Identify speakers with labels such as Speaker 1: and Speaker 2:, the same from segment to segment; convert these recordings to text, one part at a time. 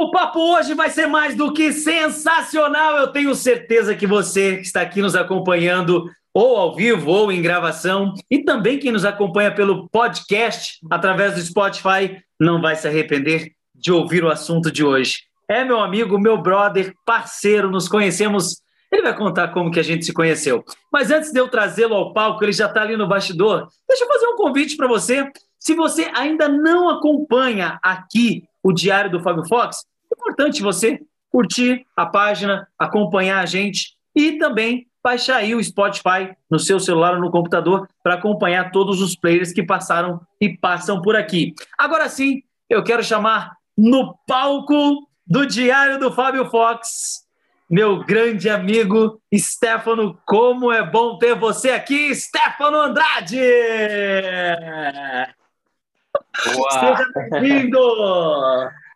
Speaker 1: O papo hoje vai ser mais do que sensacional. Eu tenho certeza que você que está aqui nos acompanhando, ou ao vivo, ou em gravação, e também quem nos acompanha pelo podcast através do Spotify, não vai se arrepender de ouvir o assunto de hoje. É meu amigo, meu brother, parceiro, nos conhecemos. Ele vai contar como que a gente se conheceu. Mas antes de eu trazê-lo ao palco, ele já está ali no bastidor. Deixa eu fazer um convite para você. Se você ainda não acompanha aqui o Diário do Fábio Fox, é importante você curtir a página, acompanhar a gente e também baixar aí o Spotify no seu celular ou no computador para acompanhar todos os players que passaram e passam por aqui. Agora sim, eu quero chamar no palco do Diário do Fábio Fox, meu grande amigo Stefano. Como é bom ter você aqui, Stefano Andrade!
Speaker 2: Boa.
Speaker 1: Seja bem-vindo!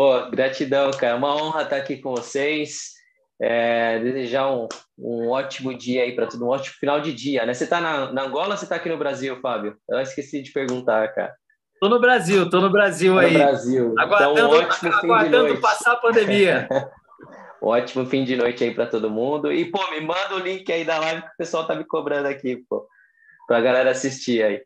Speaker 2: Pô, gratidão, cara. Uma honra estar aqui com vocês. É, desejar um, um ótimo dia aí para todo um ótimo final de dia, né? Você está na, na, Angola ou você está aqui no Brasil, Fábio? Eu esqueci de perguntar, cara.
Speaker 1: Tô no Brasil, tô no Brasil aí.
Speaker 2: No Brasil.
Speaker 1: Aguardando, então, um ótimo aguardando passar a pandemia.
Speaker 2: ótimo fim de noite aí para todo mundo. E, pô, me manda o link aí da live que o pessoal tá me cobrando aqui, pô, pra galera assistir aí.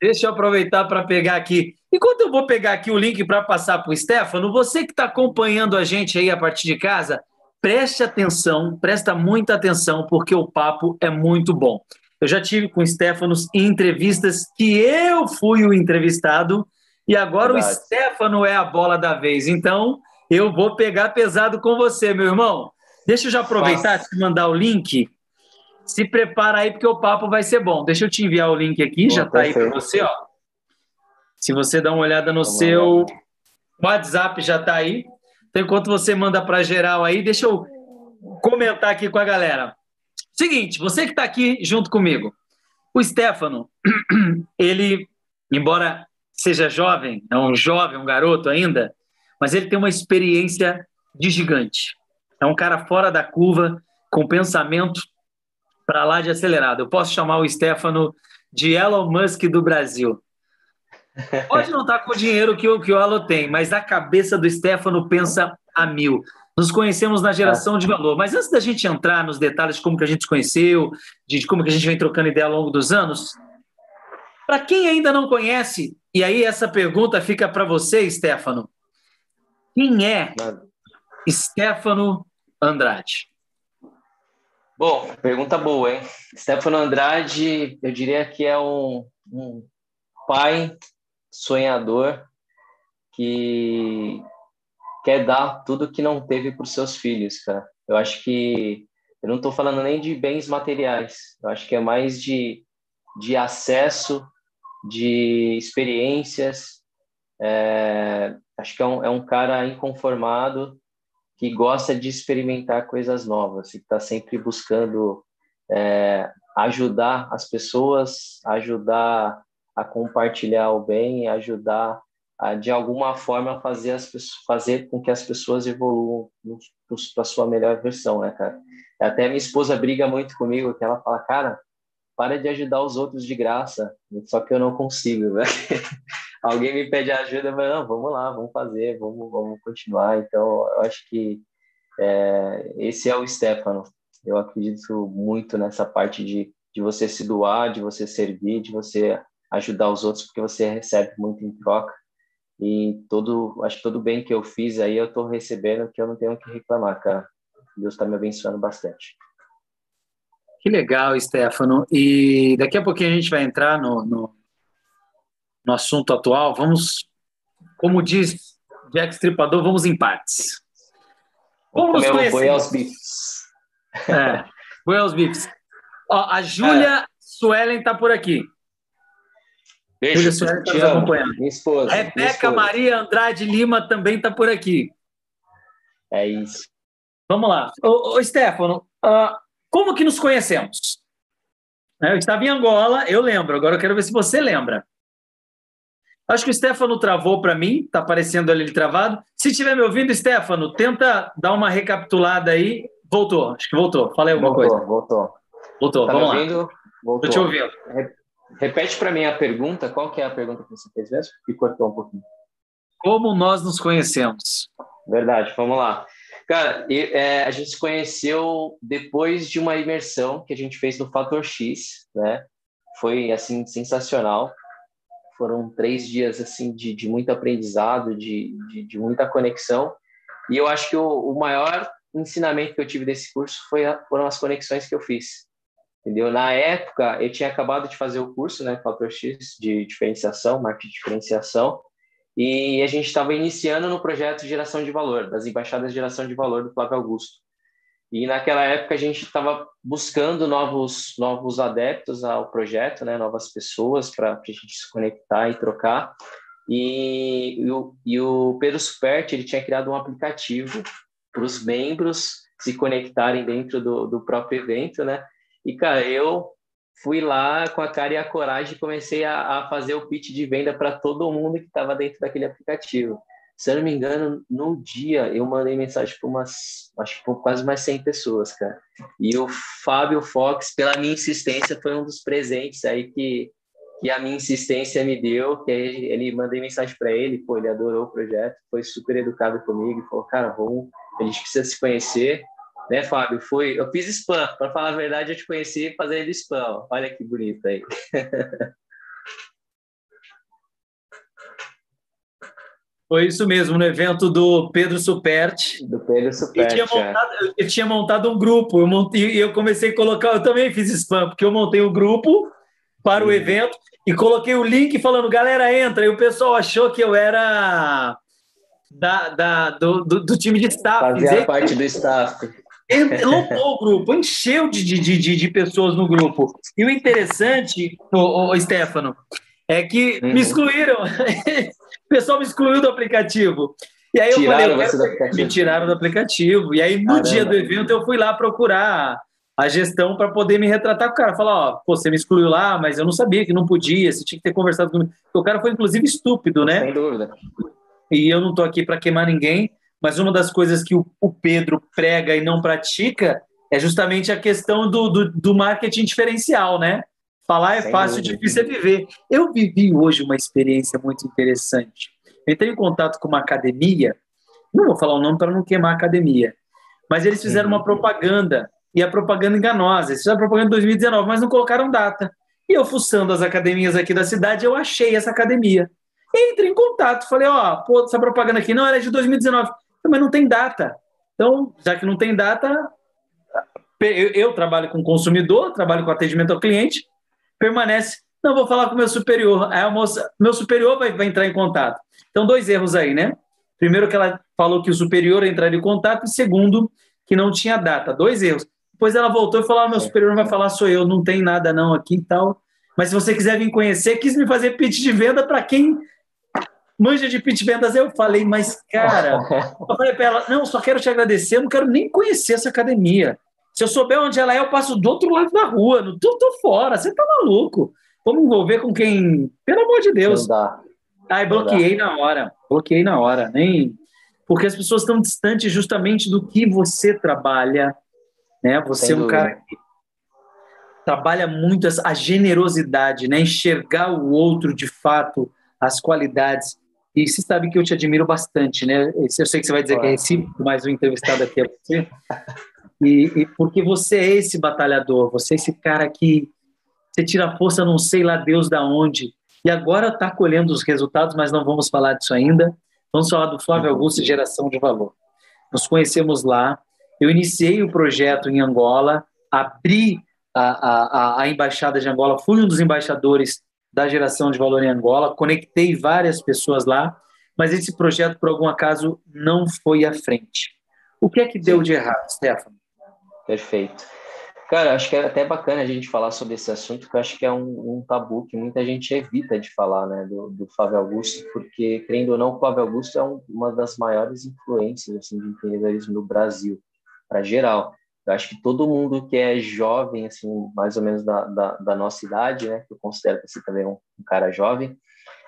Speaker 1: Deixa eu aproveitar para pegar aqui. Enquanto eu vou pegar aqui o link para passar para o Stefano, você que está acompanhando a gente aí a partir de casa, preste atenção, presta muita atenção, porque o papo é muito bom. Eu já tive com o Stefano em entrevistas que eu fui o entrevistado e agora Verdade. o Stefano é a bola da vez. Então, eu vou pegar pesado com você, meu irmão. Deixa eu já aproveitar e mandar o link se prepara aí, porque o papo vai ser bom. Deixa eu te enviar o link aqui, já está aí para você, ó. Se você dá uma olhada no Vamos seu lá. WhatsApp, já está aí. Então, enquanto você manda para geral aí, deixa eu comentar aqui com a galera. Seguinte, você que está aqui junto comigo, o Stefano, ele, embora seja jovem, é um jovem, um garoto ainda, mas ele tem uma experiência de gigante. É um cara fora da curva, com pensamento para lá de acelerado. Eu posso chamar o Stefano de Elon Musk do Brasil. Pode não estar tá com o dinheiro que o, que o Elon tem, mas a cabeça do Stefano pensa a mil. Nos conhecemos na geração de valor, mas antes da gente entrar nos detalhes de como que a gente se conheceu, de como que a gente vem trocando ideia ao longo dos anos, para quem ainda não conhece, e aí essa pergunta fica para você, Stefano, quem é Stefano Andrade?
Speaker 2: Bom, pergunta boa, hein? Stefano Andrade, eu diria que é um, um pai sonhador que quer dar tudo que não teve para os seus filhos, cara. Eu acho que eu não estou falando nem de bens materiais, eu acho que é mais de, de acesso, de experiências. É, acho que é um, é um cara inconformado que gosta de experimentar coisas novas e está sempre buscando é, ajudar as pessoas, ajudar a compartilhar o bem, ajudar a, de alguma forma fazer as fazer com que as pessoas evoluam para sua melhor versão, né, cara? Até minha esposa briga muito comigo, que ela fala, cara, para de ajudar os outros de graça, só que eu não consigo, velho. alguém me pede ajuda, mas não, vamos lá, vamos fazer, vamos, vamos continuar. Então, eu acho que é, esse é o Stefano. Eu acredito muito nessa parte de, de você se doar, de você servir, de você ajudar os outros, porque você recebe muito em troca. E todo, acho que todo bem que eu fiz aí eu estou recebendo, que eu não tenho que reclamar, cara. Deus está me abençoando bastante.
Speaker 1: Que legal, Stefano. E daqui a pouquinho a gente vai entrar no, no, no assunto atual. Vamos, como diz Jack Stripador, vamos em partes.
Speaker 2: Como nos conhecemos? aos bifes.
Speaker 1: É, boi aos bifes. Ó, a Júlia é. Suelen está por aqui.
Speaker 2: Beijo, Júlia Suelen está nos acompanhando.
Speaker 1: Minha esposa. Rebeca minha esposa. Maria Andrade Lima também está por aqui.
Speaker 2: É isso.
Speaker 1: Vamos lá. Ô, ô Stefano, uh, como que nos conhecemos? Eu estava em Angola, eu lembro. Agora eu quero ver se você lembra. Acho que o Stefano travou para mim, está aparecendo ali travado. Se estiver me ouvindo, Stefano, tenta dar uma recapitulada aí. Voltou, acho que voltou. Falei alguma
Speaker 2: voltou,
Speaker 1: coisa.
Speaker 2: Voltou,
Speaker 1: voltou.
Speaker 2: Tá
Speaker 1: Vamos
Speaker 2: lá. Voltou.
Speaker 1: Estou te ouvindo.
Speaker 2: Repete para mim a pergunta. Qual que é a pergunta que você fez mesmo? Que cortou um pouquinho.
Speaker 1: Como nós nos conhecemos?
Speaker 2: Verdade, vamos lá. Cara, é, a gente se conheceu depois de uma imersão que a gente fez no Fator X, né? Foi, assim, sensacional. Foram três dias, assim, de, de muito aprendizado, de, de, de muita conexão. E eu acho que o, o, maior ensinamento que eu tive desse curso foi a, foram as conexões que eu fiz. Entendeu? Na época, eu tinha acabado de fazer o curso, né, Fator X, de diferenciação, marketing de diferenciação, e a gente estava iniciando no projeto geração de valor, das embaixadas de geração de valor do Flávio Augusto. E naquela época a gente estava buscando novos novos adeptos ao projeto, né, novas pessoas para a gente se conectar e trocar. E, e, o, e o Pedro Superti ele tinha criado um aplicativo para os membros se conectarem dentro do, do próprio evento, né? E cara, eu fui lá com a cara e a coragem e comecei a, a fazer o pitch de venda para todo mundo que estava dentro daquele aplicativo. Se eu não me engano, no dia eu mandei mensagem para umas, acho que quase mais 100 pessoas, cara. E o Fábio Fox, pela minha insistência, foi um dos presentes aí que, que a minha insistência me deu, que ele mandei mensagem para ele, pô, ele adorou o projeto, foi super educado comigo, falou, cara, vamos, a gente precisa se conhecer, né, Fábio? Foi, eu fiz spam, para falar a verdade, eu te conheci fazendo spam. Olha que bonito aí.
Speaker 1: Foi isso mesmo, no evento do Pedro Superti.
Speaker 2: Do Pedro Superti.
Speaker 1: Eu tinha, é. montado, é. eu tinha montado um grupo, eu, montei, eu comecei a colocar, eu também fiz spam, porque eu montei o um grupo para o uhum. evento e coloquei o link falando, galera, entra. E o pessoal achou que eu era da, da, do, do, do time de staff.
Speaker 2: Fazia parte do staff
Speaker 1: lotou o grupo, encheu de, de, de, de, pessoas no grupo. E o interessante, o, o Stefano, é que uhum. me excluíram. o pessoal me excluiu do aplicativo. E aí eu tiraram falei, eu quero... me tiraram do aplicativo. E aí no Caramba. dia do evento eu fui lá procurar a gestão para poder me retratar com o cara. Falar, ó, você me excluiu lá, mas eu não sabia que não podia, você tinha que ter conversado comigo. O cara foi inclusive estúpido, né?
Speaker 2: Sem dúvida.
Speaker 1: E eu não tô aqui para queimar ninguém, mas uma das coisas que o, o Pedro prega e não pratica é justamente a questão do, do, do marketing diferencial, né? Falar é Sem fácil, dúvida. difícil é viver. Eu vivi hoje uma experiência muito interessante. Entrei em contato com uma academia, não vou falar o nome para não queimar a academia, mas eles fizeram uma propaganda, e a propaganda enganosa. Eles fizeram propaganda em 2019, mas não colocaram data. E eu, fuçando as academias aqui da cidade, eu achei essa academia. Entrei em contato, falei, ó, pô, essa propaganda aqui não, era é de 2019 mas não tem data. Então, já que não tem data, eu, eu trabalho com consumidor, trabalho com atendimento ao cliente, permanece. Não, vou falar com o meu superior. Aí a moça, meu superior vai, vai entrar em contato. Então, dois erros aí, né? Primeiro, que ela falou que o superior entraria em contato, e segundo, que não tinha data. Dois erros. Depois ela voltou e falou: ah, meu superior vai falar, sou eu, não tem nada não aqui e tal. Mas se você quiser vir conhecer, quis me fazer pitch de venda para quem manja de pitch vendas. Eu falei, mas cara, eu falei para ela, não, só quero te agradecer, eu não quero nem conhecer essa academia. Se eu souber onde ela é, eu passo do outro lado da rua, não tô, tô fora, você tá maluco. Vamos envolver com quem, pelo amor de Deus. Não dá. Aí bloqueei na hora, bloqueei na hora, nem porque as pessoas estão distantes justamente do que você trabalha, né? Você é um cara que trabalha muito a generosidade, né? Enxergar o outro de fato, as qualidades. E você sabe que eu te admiro bastante, né? Eu sei que você vai dizer que é recíproco, mas o entrevistado aqui é você. E, e, porque você é esse batalhador, você é esse cara que você tira força, não sei lá Deus da onde, e agora está colhendo os resultados, mas não vamos falar disso ainda. Vamos falar do Flávio Augusto Geração de Valor. Nos conhecemos lá, eu iniciei o projeto em Angola, abri a, a, a embaixada de Angola, fui um dos embaixadores da geração de valor em Angola, conectei várias pessoas lá, mas esse projeto, por algum acaso, não foi à frente. O que é que deu de errado, Stefano?
Speaker 2: Perfeito. Cara, acho que é até bacana a gente falar sobre esse assunto, porque eu acho que é um, um, tabu que muita gente evita de falar, né, do, do Flávio Augusto, porque, crendo ou não, o Flávio Augusto é um, uma das maiores influências assim, de empreendedorismo no Brasil, para geral. Eu acho que todo mundo que é jovem, assim, mais ou menos da, da, da nossa idade, né, que eu considero que você também é um, um, cara jovem,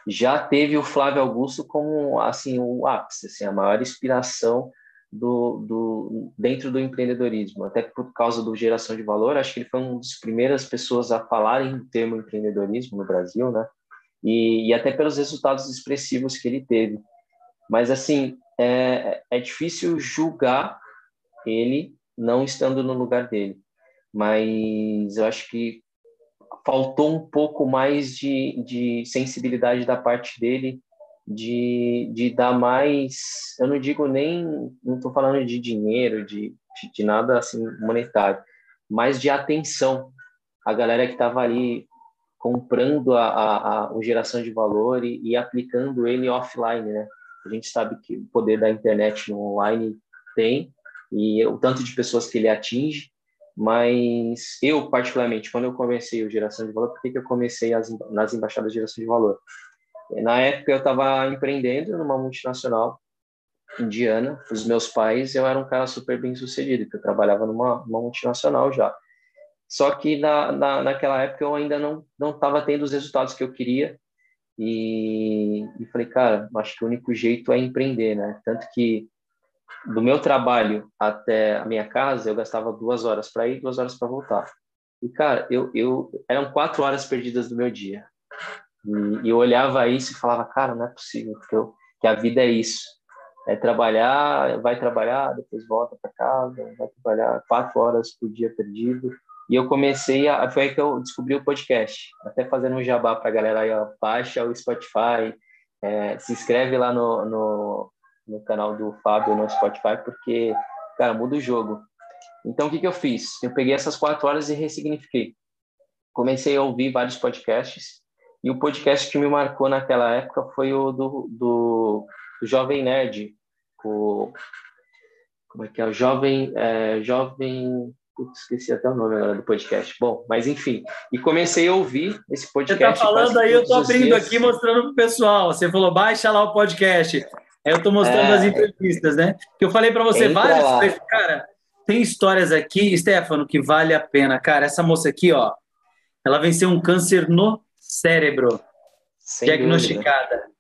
Speaker 2: já teve o Flávio Augusto como, assim, o ápice, assim, a maior inspiração do, do, dentro do empreendedorismo. Até por causa do geração de valor, acho que ele foi uma das primeiras pessoas a falarem em termo empreendedorismo no Brasil, né? E, e até pelos resultados expressivos que ele teve. Mas, assim, é, é difícil julgar ele não estando no lugar dele, mas eu acho que faltou um pouco mais de, de sensibilidade da parte dele de, de dar mais, eu não digo nem, não estou falando de dinheiro, de, de, de, nada assim monetário, mas de atenção. A galera que estava ali comprando a, a, a, geração de valor e, e, aplicando ele offline, né? A gente sabe que o poder da internet no online tem e o tanto de pessoas que ele atinge, mas eu, particularmente, quando eu comecei o Geração de Valor, por que, que eu comecei as, nas embaixadas de Geração de Valor? Na época, eu estava empreendendo numa multinacional indiana. Os meus pais, eu era um cara super bem sucedido, porque eu trabalhava numa, numa multinacional já. Só que na, na, naquela época eu ainda não não estava tendo os resultados que eu queria e, e falei, cara, acho que o único jeito é empreender, né? Tanto que do meu trabalho até a minha casa eu gastava duas horas para ir, duas horas para voltar. E cara, eu, eu eram quatro horas perdidas do meu dia. E, e eu olhava isso e falava, cara, não é possível que, eu, que a vida é isso. É trabalhar, vai trabalhar, depois volta para casa, vai trabalhar quatro horas por dia perdido. E eu comecei a. Foi aí que eu descobri o podcast. Até fazendo um jabá para a galera aí, ó, baixa o Spotify, é, se inscreve lá no, no, no, canal do Fábio no Spotify, porque, cara, muda o jogo. Então, o que, que eu fiz? Eu peguei essas quatro horas e ressignifiquei. Comecei a ouvir vários podcasts e o podcast que me marcou naquela época foi o do, do, do Jovem Nerd, o, como é que é? O Jovem, é, Jovem, putz, esqueci até o nome agora do podcast. Bom, mas enfim, e comecei a ouvir esse podcast.
Speaker 1: Você tá falando aí, eu tô abrindo aqui mostrando pro pessoal. Você falou, baixa lá o podcast. Aí eu tô mostrando é, as entrevistas, né? Que eu falei para você várias cara, tem histórias aqui, Stefano, que vale a pena. Cara, essa moça aqui, ó, ela venceu um câncer no cérebro Sem diagnosticada. Dúvida.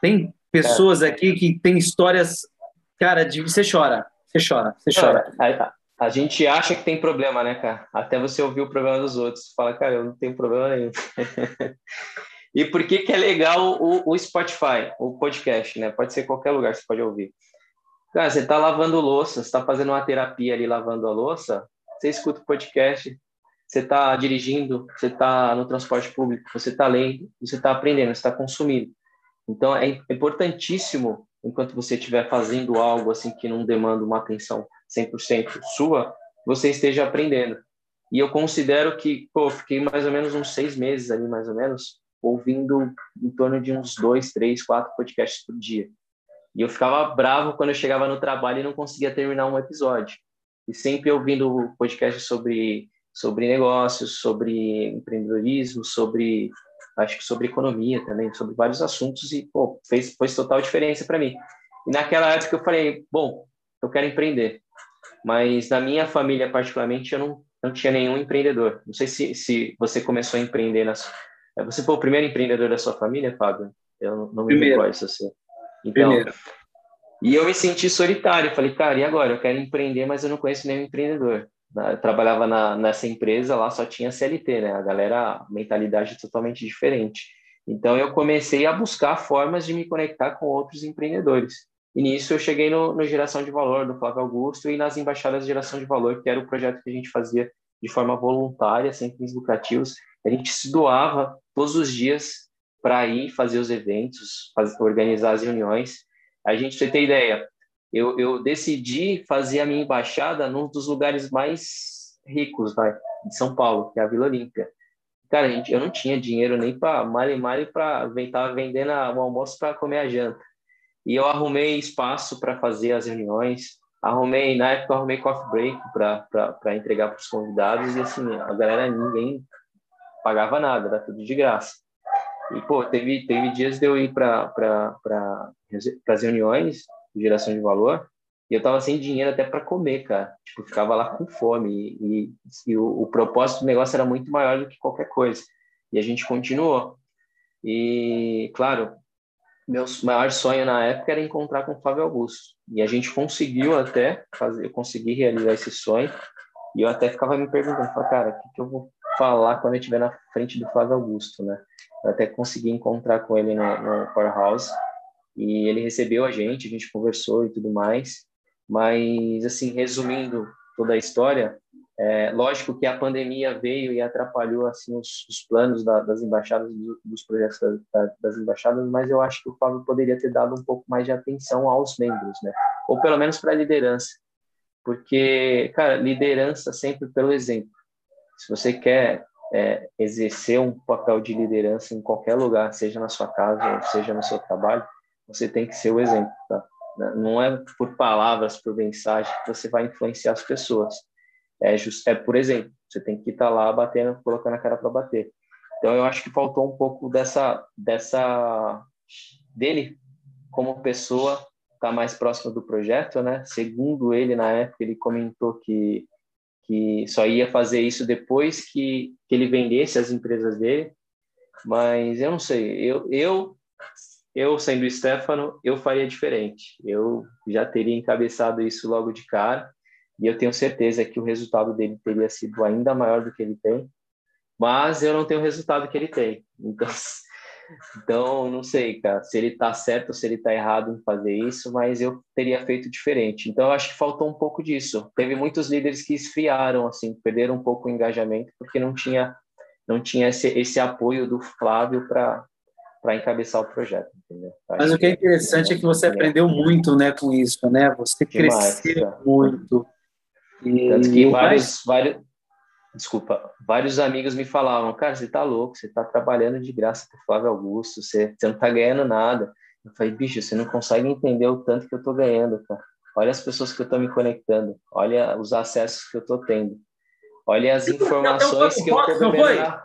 Speaker 1: Tem pessoas é. aqui que têm histórias, cara, de você chora, você chora, você chora.
Speaker 2: A, a, gente acha que tem problema, né, cara? Até você ouvir o problema dos outros, fala, cara, eu não tenho problema nenhum. e por que que é legal o, o Spotify, o podcast, né? Pode ser qualquer lugar que você pode ouvir. Cara, você tá lavando louça, você tá fazendo uma terapia ali lavando a louça, você escuta o podcast, você está dirigindo, você está no transporte público, você está lendo, você está aprendendo, você está consumindo. Então, é importantíssimo, enquanto você estiver fazendo algo assim que não demanda uma atenção 100% sua, você esteja aprendendo. E eu considero que, pô, fiquei mais ou menos uns seis meses ali, mais ou menos, ouvindo em torno de uns dois, três, quatro podcasts por dia. E eu ficava bravo quando eu chegava no trabalho e não conseguia terminar um episódio. E sempre ouvindo podcast sobre sobre negócios, sobre empreendedorismo, sobre acho que sobre economia também, sobre vários assuntos e pô, fez fez total diferença para mim. E naquela época eu falei, bom, eu quero empreender, mas na minha família particularmente eu não não tinha nenhum empreendedor. Não sei se, se você começou a empreender na você foi o primeiro empreendedor da sua família, Fábio? Eu não, não me recordo se você. Então, primeiro. E eu me senti solitário. Falei, cara, e agora? Eu quero empreender, mas eu não conheço nenhum empreendedor. Eu trabalhava na, nessa empresa, lá só tinha CLT, né? A galera, mentalidade totalmente diferente. Então, eu comecei a buscar formas de me conectar com outros empreendedores. E nisso eu cheguei no, no Geração de Valor, do Flávio Augusto, e nas Embaixadas de Geração de Valor, que era o projeto que a gente fazia de forma voluntária, sem fins lucrativos. A gente se doava todos os dias para ir fazer os eventos, fazer, organizar as reuniões. A gente, você tem ideia, eu, eu decidi fazer a minha embaixada num dos lugares mais ricos vai, de São Paulo, que é a Vila Olímpia. Cara, gente, eu não tinha dinheiro nem para male male para estar vendendo o almoço para comer a janta. E eu arrumei espaço para fazer as reuniões, arrumei, na época, arrumei coffee break para entregar para os convidados, e assim, a galera, ninguém pagava nada, era tudo de graça. E, pô, teve, teve dias de eu ir para pra, as reuniões, geração de valor, e eu tava sem dinheiro até para comer, cara. Tipo, ficava lá com fome. E, e o, o, propósito do negócio era muito maior do que qualquer coisa. E a gente continuou. E, claro, meu maior sonho na época era encontrar com o Flávio Augusto. E a gente conseguiu até fazer, eu consegui realizar esse sonho. E eu até ficava me perguntando, cara, o que, que eu vou falar quando eu estiver na frente do Flávio Augusto, né? Eu até consegui encontrar com ele no, no Powerhouse e ele recebeu a gente, a gente conversou e tudo mais. Mas, assim, resumindo toda a história, é, lógico que a pandemia veio e atrapalhou assim os, os planos da, das embaixadas, do, dos projetos da, das embaixadas, mas eu acho que o Fábio poderia ter dado um pouco mais de atenção aos membros, né? Ou pelo menos para a liderança, porque, cara, liderança sempre pelo exemplo. Se você quer é, exercer um papel de liderança em qualquer lugar, seja na sua casa seja no seu trabalho, você tem que ser o exemplo, tá? Não é por palavras, por mensagem que você vai influenciar as pessoas. É, just, é por exemplo, você tem que estar tá lá batendo, colocando a cara para bater. Então eu acho que faltou um pouco dessa dessa dele como pessoa estar tá mais próximo do projeto, né? Segundo ele na época ele comentou que que só ia fazer isso depois que, que ele vendesse as empresas dele, mas eu não sei, eu eu eu sendo o Stefano, eu faria diferente. Eu já teria encabeçado isso logo de cara e eu tenho certeza que o resultado dele teria sido ainda maior do que ele tem, mas eu não tenho o resultado que ele tem. Então, então não sei, cara, se ele está certo ou se ele está errado em fazer isso, mas eu teria feito diferente. Então, eu acho que faltou um pouco disso. Teve muitos líderes que esfriaram, assim, perderam um pouco o engajamento porque não tinha não tinha esse, esse apoio do Flávio para para encabeçar o projeto. Entendeu?
Speaker 1: Mas o que é interessante é que você aprendeu muito, né, com isso, né? Você Demais, cresceu muito.
Speaker 2: E... Tanto que vários, vários, desculpa, vários amigos me falavam, cara, você tá louco, você tá trabalhando de graça pro Flávio Augusto, você, você não tá ganhando nada. Eu falei, bicho, você não consegue entender o tanto que eu tô ganhando, cara. Olha as pessoas que eu tô me conectando, olha os acessos que eu tô tendo, olha as informações que eu tô bebendo.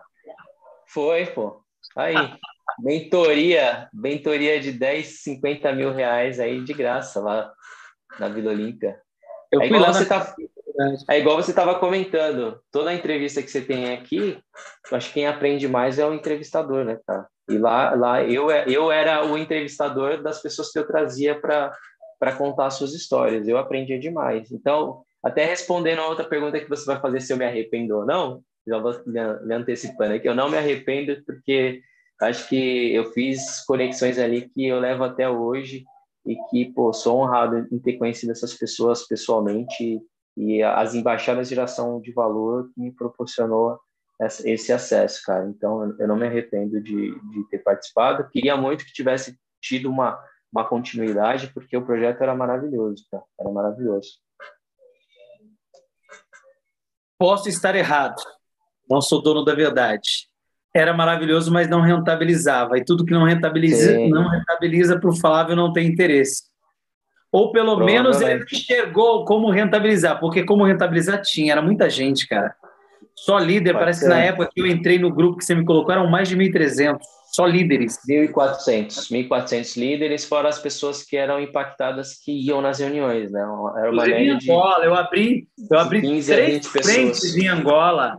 Speaker 2: Foi, pô. Aí, mentoria, mentoria de 10, 50 mil reais aí de graça lá na Vila Olímpia. Eu é igual lá você na... tá é igual você estava comentando, toda entrevista que você tem aqui, eu acho que quem aprende mais é o entrevistador, né, cara? E lá, lá eu, eu era o entrevistador das pessoas que eu trazia para contar suas histórias. Eu aprendia demais. Então, até respondendo a outra pergunta que você vai fazer se eu me arrependo ou não, já vou me antecipando aqui, eu não me arrependo porque acho que eu fiz conexões ali que eu levo até hoje e que, pô, sou honrado em ter conhecido essas pessoas pessoalmente e as embaixadas de geração de valor que me proporcionou esse acesso, cara. Então, eu não me arrependo de, de ter participado. Queria muito que tivesse tido uma, uma continuidade, porque o projeto era maravilhoso, cara. Era maravilhoso.
Speaker 1: Posso estar errado. Não sou dono da verdade. Era maravilhoso, mas não rentabilizava. E tudo que não rentabiliza, não rentabiliza para o Flávio não tem interesse. Ou pelo menos ele enxergou como rentabilizar, porque como rentabilizar tinha, era muita gente, cara. Só líder, Pode parece ser. que na época que eu entrei no grupo que você me colocou, eram mais de 1.300, só líderes.
Speaker 2: 1.400, 1.400 líderes, fora as pessoas que eram impactadas que iam nas reuniões, né?
Speaker 1: Era uma média de Angola, eu abri, eu abri 15 três frentes em Angola.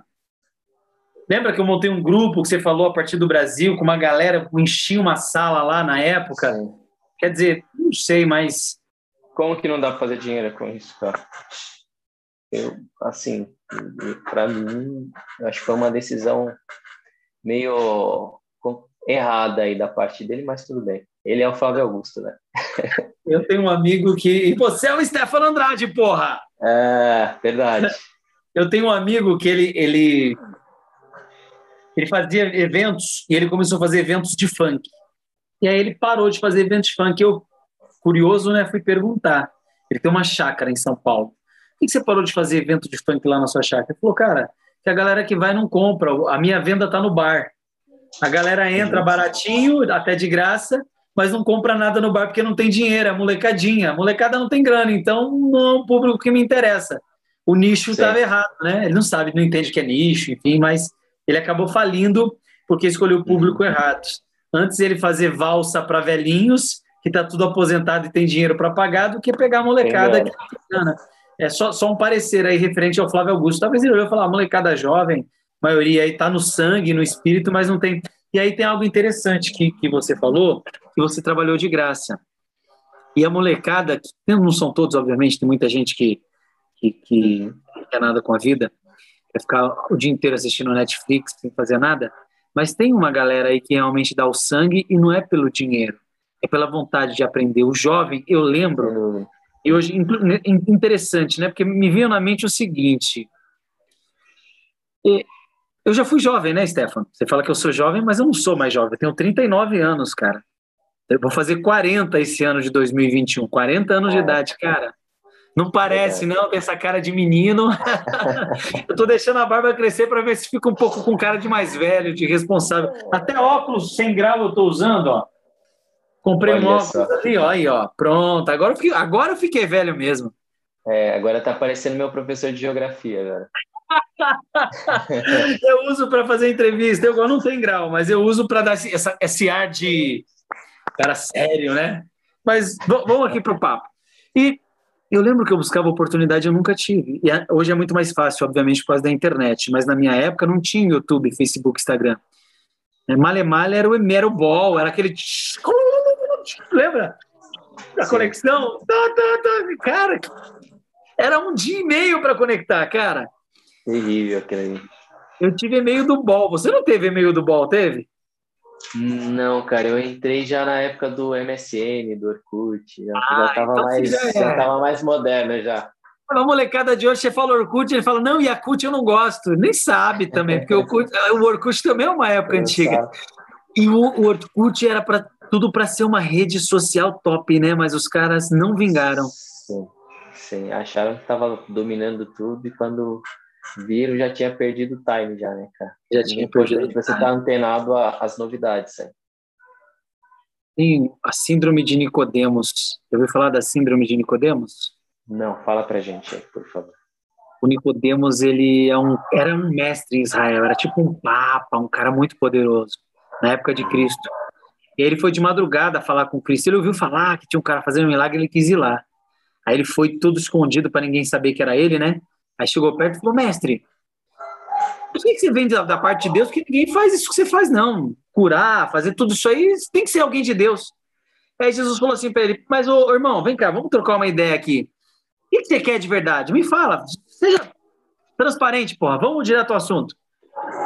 Speaker 1: Lembra que eu montei um grupo que você falou a partir do Brasil, com uma galera, enchia uma sala lá na época? Sim. Quer dizer, não sei, mas
Speaker 2: como que não dá para fazer dinheiro com isso, cara? Eu, assim, para mim, acho que foi uma decisão meio errada aí da parte dele, mas tudo bem. Ele é o Flávio Augusto, né?
Speaker 1: Eu tenho um amigo que. E você é o Stefano Andrade, porra!
Speaker 2: É, verdade.
Speaker 1: Eu tenho um amigo que ele, ele, ele fazia eventos e ele começou a fazer eventos de funk. E aí ele parou de fazer eventos de funk. Eu curioso, né, fui perguntar. Ele tem uma chácara em São Paulo. Por que você parou de fazer evento de funk lá na sua chácara? Ele falou, cara, que a galera que vai não compra, a minha venda está no bar. A galera entra baratinho, até de graça, mas não compra nada no bar porque não tem dinheiro, é molecadinha. A molecada não tem grana, então não é um público que me interessa. O nicho estava errado, né? Ele não sabe, não entende que é nicho, enfim, mas ele acabou falindo porque escolheu o público uhum. errado. Antes ele fazer valsa para velhinhos, que está tudo aposentado e tem dinheiro para pagar, do que pegar a molecada que tá É só, só um parecer aí referente ao Flávio Augusto. Talvez ele olhou e falou, a ah, molecada jovem, maioria aí está no sangue, no espírito, mas não tem. E aí tem algo interessante que, que você falou, que você trabalhou de graça. E a molecada, que não são todos, obviamente, tem muita gente que, que, que não quer nada com a vida, quer ficar o dia inteiro assistindo Netflix sem fazer nada, mas tem uma galera aí que realmente dá o sangue e não é pelo dinheiro é pela vontade de aprender. O jovem, eu lembro, e hoje interessante, né? Porque me veio na mente o seguinte. Eu já fui jovem, né, Stefano? Você fala que eu sou jovem, mas eu não sou mais jovem. Eu tenho 39 anos, cara. Eu vou fazer 40 esse ano de 2021. 40 anos de idade, cara. Não parece, não, tem essa cara de menino. eu tô deixando a barba crescer para ver se fica um pouco com cara de mais velho, de responsável. Até óculos sem grau eu tô usando, ó. Comprei Olha um óculos só. ali, ó, aí, ó. Pronto, agora eu, fiquei, agora eu fiquei velho mesmo.
Speaker 2: É, agora tá parecendo meu professor de geografia, agora.
Speaker 1: eu uso para fazer entrevista. Eu não tenho grau, mas eu uso para dar esse, essa, esse ar de cara sério, né? Mas vamos aqui pro papo. E eu lembro que eu buscava oportunidade, eu nunca tive. E hoje é muito mais fácil, obviamente, por causa da internet. Mas na minha época não tinha YouTube, Facebook, Instagram. É, male Male era o Emero Ball, era aquele. Lembra? A conexão? Cara, era um dia e meio para conectar, cara.
Speaker 2: Terrível aquele.
Speaker 1: Eu tive e-mail do Ball. Você não teve e-mail do Ball, teve?
Speaker 2: Não, cara, eu entrei já na época do MSN, do Orkut, já, ah, já tava então mais, já, é. já tava mais moderna já.
Speaker 1: A molecada de hoje, você fala Orkut, ele fala, não, Yakut eu não gosto. Nem sabe também, porque o Orkut, o Orkut também é uma época eu antiga. Sabe. E o, o Orkut era para tudo para ser uma rede social top, né? Mas os caras não vingaram.
Speaker 2: Sim, sim. acharam que tava dominando tudo e quando viram já tinha perdido o time já, né, cara?
Speaker 1: Já tinha perdido.
Speaker 2: Você tá antenado às novidades, né?
Speaker 1: Sim, a síndrome de Nicodemos. Já ouviu falar da síndrome de Nicodemos?
Speaker 2: Não, fala pra gente aí, por favor.
Speaker 1: O Nicodemos, ele é um, era um mestre em Israel, era tipo um papa, um cara muito poderoso, na época de Cristo. E aí ele foi de madrugada falar com Cristo. Ele ouviu falar que tinha um cara fazendo um milagre, ele quis ir lá. Aí ele foi todo escondido para ninguém saber que era ele, né? Aí chegou perto e falou, mestre, por que você vem da, da, parte de Deus? Porque ninguém faz isso que você faz, não. Curar, fazer tudo isso aí, tem que ser alguém de Deus. Aí Jesus falou assim para ele, mas ô irmão, vem cá, vamos trocar uma ideia aqui. O que você quer de verdade? Me fala, seja transparente, porra, vamos direto ao assunto.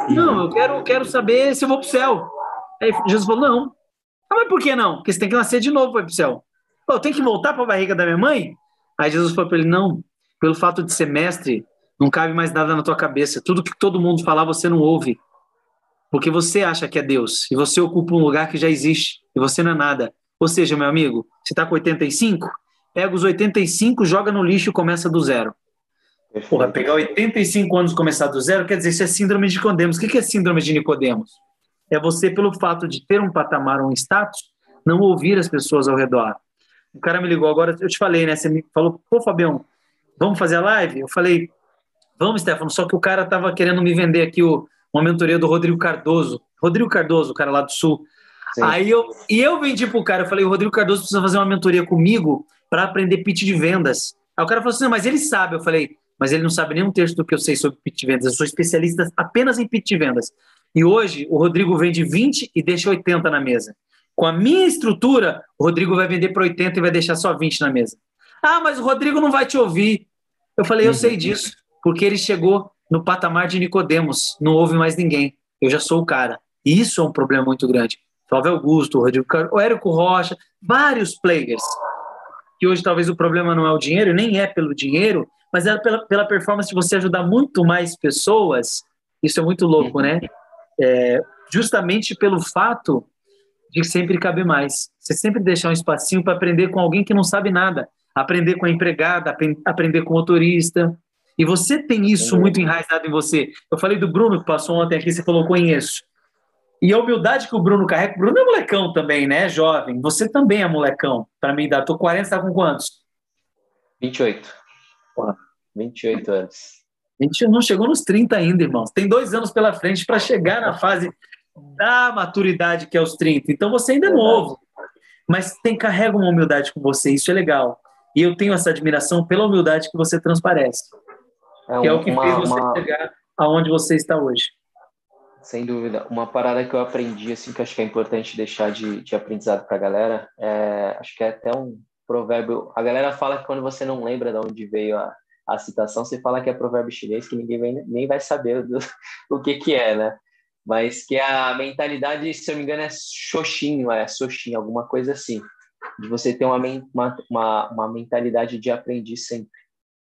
Speaker 1: Não, eu quero, quero saber se eu vou pro céu. Aí Jesus falou, não. Ah, mas por que não? Porque você tem que nascer de novo para ir pro céu. Pô, eu tenho que voltar para a barriga da minha mãe? Aí Jesus falou para ele, não, pelo fato de ser mestre, não cabe mais nada na tua cabeça. Tudo que todo mundo falar, você não ouve. Porque você acha que é Deus. E você ocupa um lugar que já existe. E você não é nada. Ou seja, meu amigo, você está com 85? Pega os 85, joga no lixo e começa do zero. Porra, pegar 85 anos e começar do zero, quer dizer, isso é síndrome de Nicodemos. O que é síndrome de Nicodemos? É você, pelo fato de ter um patamar um status, não ouvir as pessoas ao redor. O cara me ligou agora, eu te falei, né? Você me falou, pô, Fabião, vamos fazer a live? Eu falei, vamos, Stefano, só que o cara tava querendo me vender aqui o, uma mentoria do Rodrigo Cardoso. Rodrigo Cardoso, o cara lá do Sul. Sim. Aí eu, e eu vendi pro cara, eu falei, o Rodrigo Cardoso precisa fazer uma mentoria comigo para aprender pitch de vendas. Aí o cara falou assim, mas ele sabe. Eu falei, mas ele não sabe nem um terço do que eu sei sobre pitch de vendas. Eu sou especialista apenas em pitch de vendas. E hoje o Rodrigo vende 20 e deixa 80 na mesa. Com a minha estrutura, o Rodrigo vai vender para 80 e vai deixar só 20 na mesa. Ah, mas o Rodrigo não vai te ouvir. Eu falei, eu uhum. sei disso, porque ele chegou no patamar de Nicodemos, não ouve mais ninguém. Eu já sou o cara. E isso é um problema muito grande. Flávio Augusto, o Rodrigo Car... o Érico Rocha, vários players. Que hoje talvez o problema não é o dinheiro, nem é pelo dinheiro, mas é pela, pela performance de você ajudar muito mais pessoas. Isso é muito louco, né? É, justamente pelo fato de sempre caber mais. Você sempre deixar um espacinho para aprender com alguém que não sabe nada aprender com a empregada, aprender com o motorista. E você tem isso muito enraizado em você. Eu falei do Bruno que passou ontem aqui, você falou conheço. E a humildade que o Bruno carrega, o Bruno é molecão também, né? Jovem. Você também é molecão. Para mim, dá. Tô 40, tá com quantos?
Speaker 2: 28. Porra. 28 anos.
Speaker 1: A gente não chegou nos 30 ainda, irmãos. Tem dois anos pela frente para chegar na fase da maturidade que é os 30. Então você ainda é novo. Mas tem carrega uma humildade com você, isso é legal. E eu tenho essa admiração pela humildade que você transparece. É que é o que uma, fez você uma... chegar aonde você está hoje.
Speaker 2: Sem dúvida. Uma parada que eu aprendi, assim, que acho que é importante deixar de, de aprendizado para a galera, é, acho que é até um provérbio. A galera fala que quando você não lembra de onde veio a, a citação, você fala que é provérbio chinês, que ninguém vai, nem vai saber do, o que, que é, né? mas que a mentalidade, se eu me engano, é xoxinho, é xoxinho, alguma coisa assim, de você ter uma, uma, uma, mentalidade de aprendiz sempre,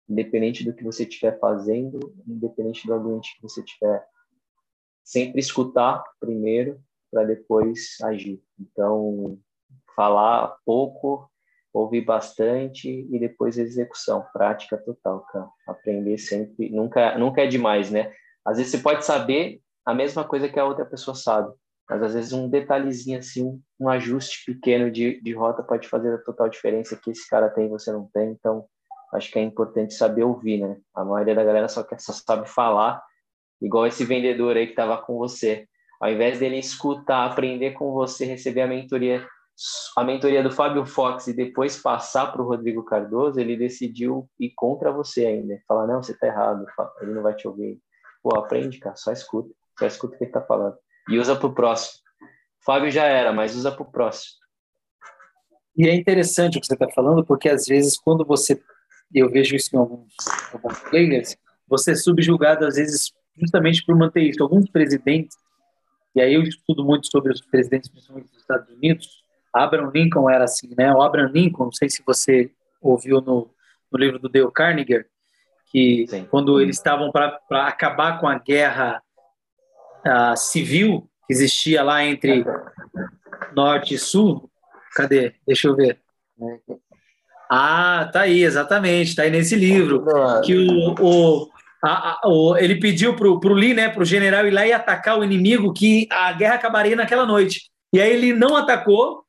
Speaker 2: independente do que você estiver fazendo, independente do ambiente que você estiver, sempre escutar primeiro para depois agir. Então, falar pouco, ouvir bastante e depois execução, prática total, cara. Aprender sempre, nunca, nunca é demais, né? Às vezes você pode saber a mesma coisa que a outra pessoa sabe, mas às vezes um detalhezinho assim, um ajuste pequeno de, de rota pode fazer a total diferença que esse cara tem e você não tem. Então, acho que é importante saber ouvir, né? A maioria da galera só, quer, só sabe falar, igual esse vendedor aí que estava com você. Ao invés dele escutar, aprender com você, receber a mentoria a mentoria do Fábio Fox e depois passar para o Rodrigo Cardoso, ele decidiu ir contra você ainda. Falar, não, você está errado, ele não vai te ouvir. Pô, aprende, cara, só escuta. Só escuta o que ele está falando. E usa para o próximo. Fábio já era, mas usa para o próximo.
Speaker 1: E é interessante o que você está falando, porque às vezes quando você, eu vejo isso em alguns, alguns players, você é subjugado às vezes justamente por manter isso. Alguns presidentes, e aí eu estudo muito sobre os presidentes, principalmente dos Estados Unidos, Abraham Lincoln era assim, né? O Abraham Lincoln, não sei se você ouviu no, no livro do Dale Carnegie, que Sim. quando eles estavam para acabar com a guerra civil que existia lá entre norte e sul, cadê? Deixa eu ver. Ah, tá aí, exatamente, tá aí nesse livro que o, o, a, a, o ele pediu pro, pro Lee, né, pro general ir lá e atacar o inimigo que a guerra acabaria naquela noite. E aí ele não atacou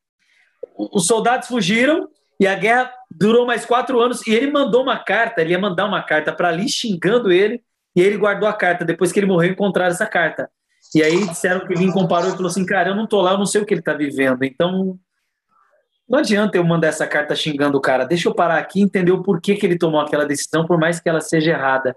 Speaker 1: os soldados fugiram e a guerra durou mais quatro anos. E ele mandou uma carta, ele ia mandar uma carta para ali xingando ele, e ele guardou a carta. Depois que ele morreu, encontraram essa carta. E aí disseram que ele comparou e falou assim: Cara, eu não tô lá, eu não sei o que ele tá vivendo. Então, não adianta eu mandar essa carta xingando o cara. Deixa eu parar aqui e entender o porquê que ele tomou aquela decisão, por mais que ela seja errada.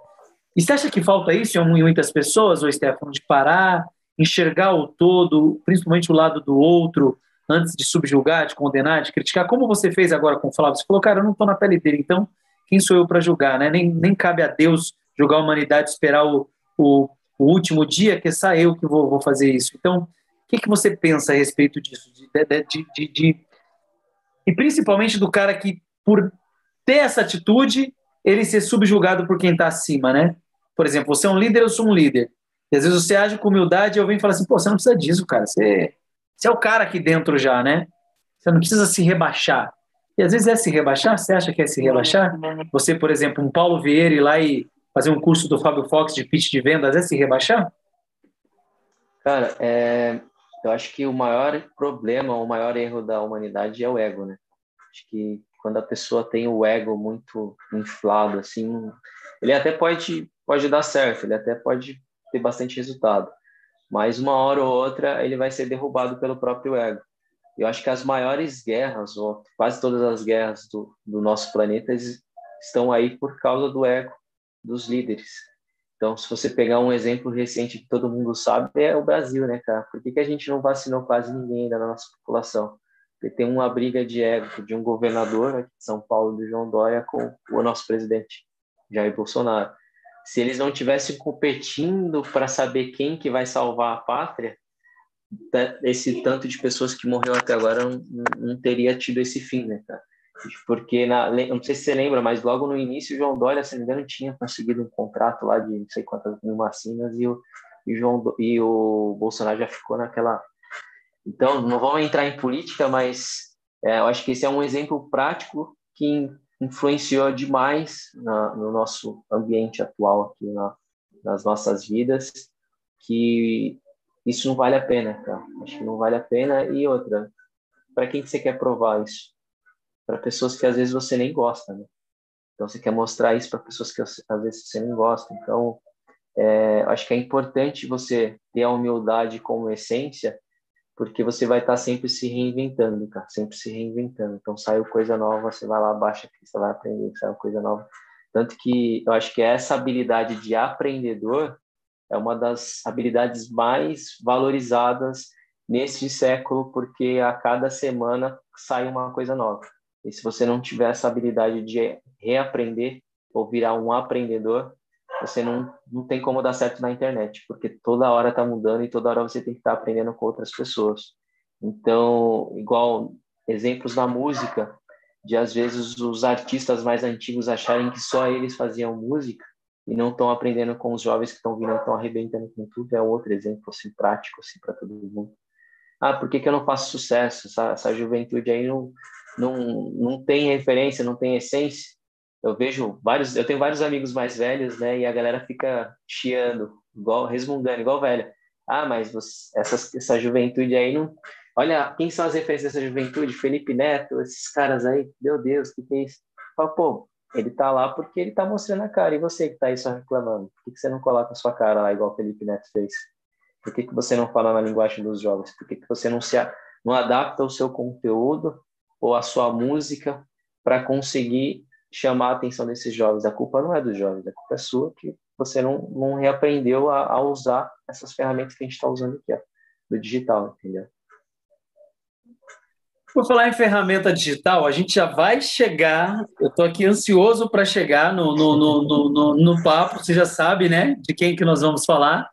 Speaker 1: E você acha que falta isso em muitas pessoas, ou Stefano, de parar, enxergar o todo, principalmente o lado do outro, antes de subjugar, de condenar, de criticar, como você fez agora com o Flávio. Você falou, cara, eu não estou na pele dele, então quem sou eu para julgar? Né? Nem, nem cabe a Deus julgar a humanidade, esperar o, o, o último dia, que é só eu que vou, vou fazer isso. Então, o que, que você pensa a respeito disso? De, de, de, de, e principalmente do cara que, por ter essa atitude, ele ser subjugado por quem está acima, né? Por exemplo, você é um líder, eu sou um líder. E às vezes você age com humildade e eu venho falar assim, pô, você não precisa disso, cara. Você você é o cara aqui dentro já, né? Você não precisa se rebaixar. E às vezes é se rebaixar, você acha que é se rebaixar? Você, por exemplo, um Paulo Vieira ir lá e fazer um curso do Fábio Fox de pitch de vendas é se rebaixar?
Speaker 2: Cara, é, eu acho que o maior problema, o maior erro da humanidade é o ego, né? Acho que quando a pessoa tem o ego muito inflado, assim, ele até pode, pode dar certo, ele até pode ter bastante resultado mas uma hora ou outra ele vai ser derrubado pelo próprio ego. Eu acho que as maiores guerras, ou quase todas as guerras do, do nosso planeta, estão aí por causa do ego dos líderes. Então, se você pegar um exemplo recente que todo mundo sabe, é o Brasil, né, cara? Por que, que a gente não vacinou quase ninguém ainda na nossa população? Porque tem uma briga de ego de um governador aqui de São Paulo, do João Dória, com o nosso presidente, Jair Bolsonaro se eles não tivessem competindo para saber quem que vai salvar a pátria, esse tanto de pessoas que morreu até agora não, não teria tido esse fim, né, cara? Porque, na, não sei se você lembra, mas logo no início, o João Dória, se não me engano, tinha conseguido um contrato lá de não sei quantas mil vacinas e o, e, João, e o Bolsonaro já ficou naquela... Então, não vamos entrar em política, mas é, eu acho que esse é um exemplo prático que influenciou demais na, no nosso ambiente atual aqui na, nas nossas vidas, que isso não vale a pena, cara. Acho que não vale a pena. E outra, para quem que você quer provar isso? Para pessoas que às vezes você nem gosta, né? Então você quer mostrar isso para pessoas que às vezes você nem gosta. Então, é, acho que é importante você ter a humildade como essência porque você vai estar sempre se reinventando, cara, sempre se reinventando. Então, saiu coisa nova, você vai lá, baixa aqui, você vai aprender, saiu coisa nova. Tanto que eu acho que essa habilidade de aprendedor é uma das habilidades mais valorizadas neste século, porque a cada semana sai uma coisa nova. E se você não tiver essa habilidade de reaprender ou virar um aprendedor, você não, não tem como dar certo na internet, porque toda hora está mudando e toda hora você tem que estar tá aprendendo com outras pessoas. Então, igual exemplos na música, de às vezes os artistas mais antigos acharem que só eles faziam música e não estão aprendendo com os jovens que estão vindo, estão arrebentando com tudo, é outro exemplo assim prático assim para todo mundo. Ah, por que, que eu não faço sucesso? Essa, essa juventude aí não, não, não tem referência, não tem essência. Eu vejo vários, eu tenho vários amigos mais velhos, né? E a galera fica chiando, igual resmungando, igual velha. Ah, mas você, essa, essa juventude aí não, Olha, quem são as referências dessa juventude? Felipe Neto, esses caras aí, meu Deus, que, que é isso? Fala, pô, ele tá lá porque ele tá mostrando a cara. E você que tá aí só reclamando? Por que, que você não coloca a sua cara lá igual o Felipe Neto fez? Por que, que você não fala na linguagem dos jovens? Por que, que você não, se, não adapta o seu conteúdo ou a sua música para conseguir chamar a atenção desses jovens? A culpa não é dos jovens, a culpa é sua que você não, não reaprendeu a, a usar essas ferramentas que a gente está usando aqui, ó, do digital, entendeu?
Speaker 1: Por falar em ferramenta digital, a gente já vai chegar. Eu estou aqui ansioso para chegar no, no, no, no, no, papo. Você já sabe, né? De quem que nós vamos falar.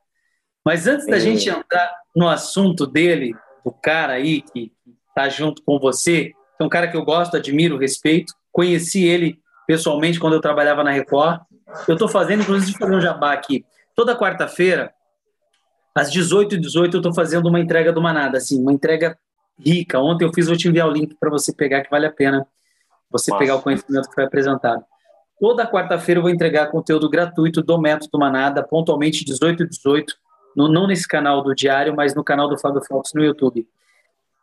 Speaker 1: Mas antes da gente entrar no assunto dele, do cara aí que está junto com você, é um cara que eu gosto, admiro, respeito. Conheci ele pessoalmente quando eu trabalhava na Record. Eu estou fazendo, inclusive, fazer um jabá aqui. Toda quarta-feira, às 18h18, 18, eu estou fazendo uma entrega do Manada, assim, uma entrega rica. Ontem eu fiz, vou te enviar o link para você pegar, que vale a pena você Nossa. pegar o conhecimento que foi apresentado. Toda quarta-feira eu vou entregar conteúdo gratuito do Método Manada, pontualmente 18 e 18, no, não nesse canal do Diário, mas no canal do Fábio Fox no YouTube.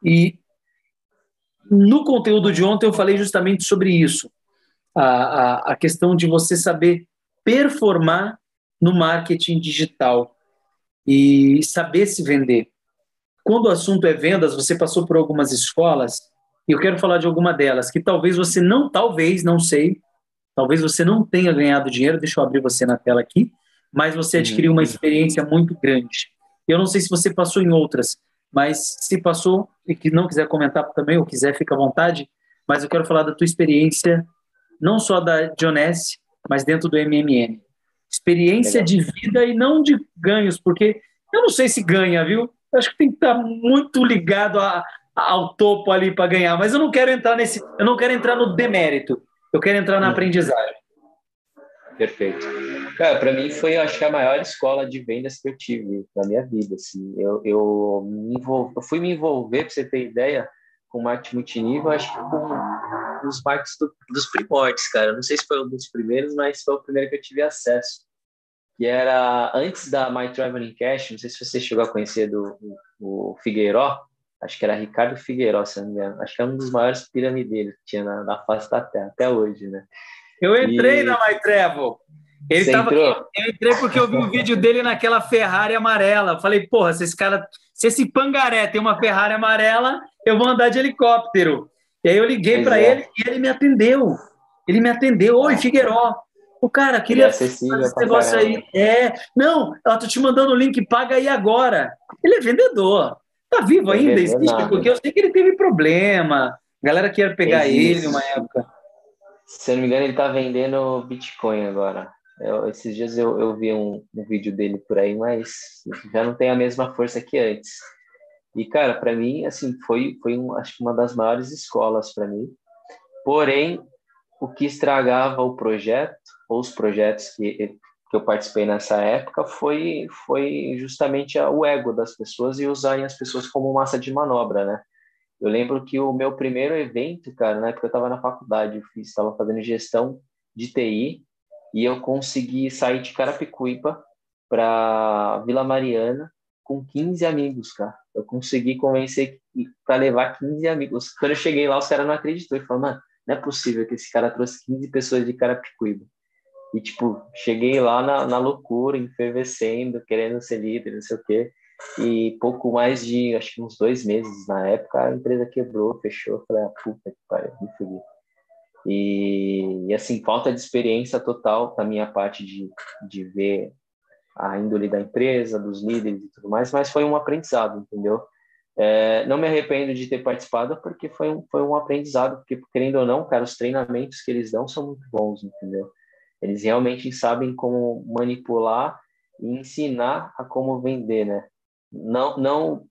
Speaker 1: E no conteúdo de ontem eu falei justamente sobre isso, a, a, a questão de você saber performar no marketing digital e saber se vender quando o assunto é vendas, você passou por algumas escolas, e eu quero falar de alguma delas, que talvez você não, talvez, não sei, talvez você não tenha ganhado dinheiro, deixa eu abrir você na tela aqui, mas você uhum. adquiriu uma experiência muito grande. Eu não sei se você passou em outras, mas se passou e que não quiser comentar também, ou quiser, fica à vontade, mas eu quero falar da tua experiência, não só da Dionese, mas dentro do MMM. Experiência Legal. de vida e não de ganhos, porque eu não sei se ganha, viu? acho que tem que estar muito ligado a, ao topo ali para ganhar. Mas eu não quero entrar nesse, eu não quero entrar no demérito. Eu quero entrar na hum. aprendizagem.
Speaker 2: Perfeito. Cara, para mim foi, acho que a maior escola de vendas que eu tive na minha vida. Assim, eu, eu, me eu fui me envolver, para você ter ideia, com marketing multinível, acho que com os marketing do, dos primórdios, cara. Não sei se foi um dos primeiros, mas foi o primeiro que eu tive acesso que era antes da My Traveling Cash, não sei se você chegou a conhecer do o, Figueiró, acho que era Ricardo Figueiró, se não me engano. Acho que é um dos maiores piramideiros que tinha na, na face da Terra, até hoje, né?
Speaker 1: Eu entrei e... na My Travel. Ele Você tava, entrou? Eu entrei porque eu vi o vídeo dele naquela Ferrari amarela. Eu falei, porra, se esse cara, se esse pangaré tem uma Ferrari amarela, eu vou andar de helicóptero. E aí eu liguei para é. ele e ele me atendeu. Ele me atendeu. Oi, Figueiró. O cara queria
Speaker 2: é esse negócio
Speaker 1: aí. É, não, eu tô te mandando o link, paga aí agora. Ele é vendedor. Tá vivo ainda, existe, porque eu sei que ele teve problema. A galera queria pegar existe. ele uma época.
Speaker 2: Se eu não me engano, ele tá vendendo Bitcoin agora. Eu, esses dias eu, eu vi um, um, vídeo dele por aí, mas já não tem a mesma força que antes. E, cara, para mim, assim, foi, foi um, acho que uma das maiores escolas para mim. Porém, o que estragava o projeto, ou os projetos que, que eu participei nessa época, foi, foi justamente o ego das pessoas e usarem as pessoas como massa de manobra, né? Eu lembro que o meu primeiro evento, cara, na época eu estava na faculdade, eu fiz, estava fazendo gestão de TI e eu consegui sair de Carapicuípa para Vila Mariana com 15 amigos, cara. Eu consegui convencer para levar 15 amigos. Quando eu cheguei lá, os caras não acreditou e falaram, mano, não é possível que esse cara trouxe 15 pessoas de Carapicuíba. E, tipo, cheguei lá na, na loucura, enfervescendo, querendo ser líder, não sei o quê. E pouco mais de, acho que uns dois meses na época, a empresa quebrou, fechou. Falei, ah, puta que pariu, me fudi. E, e, assim, falta de experiência total da minha parte de, de ver a índole da empresa, dos líderes e tudo mais, mas foi um aprendizado, entendeu? É, não me arrependo de ter participado porque foi um, foi um aprendizado, porque querendo ou não, cara, os treinamentos que eles dão são muito bons, entendeu? Eles realmente sabem como manipular e ensinar a como vender, né? Não, não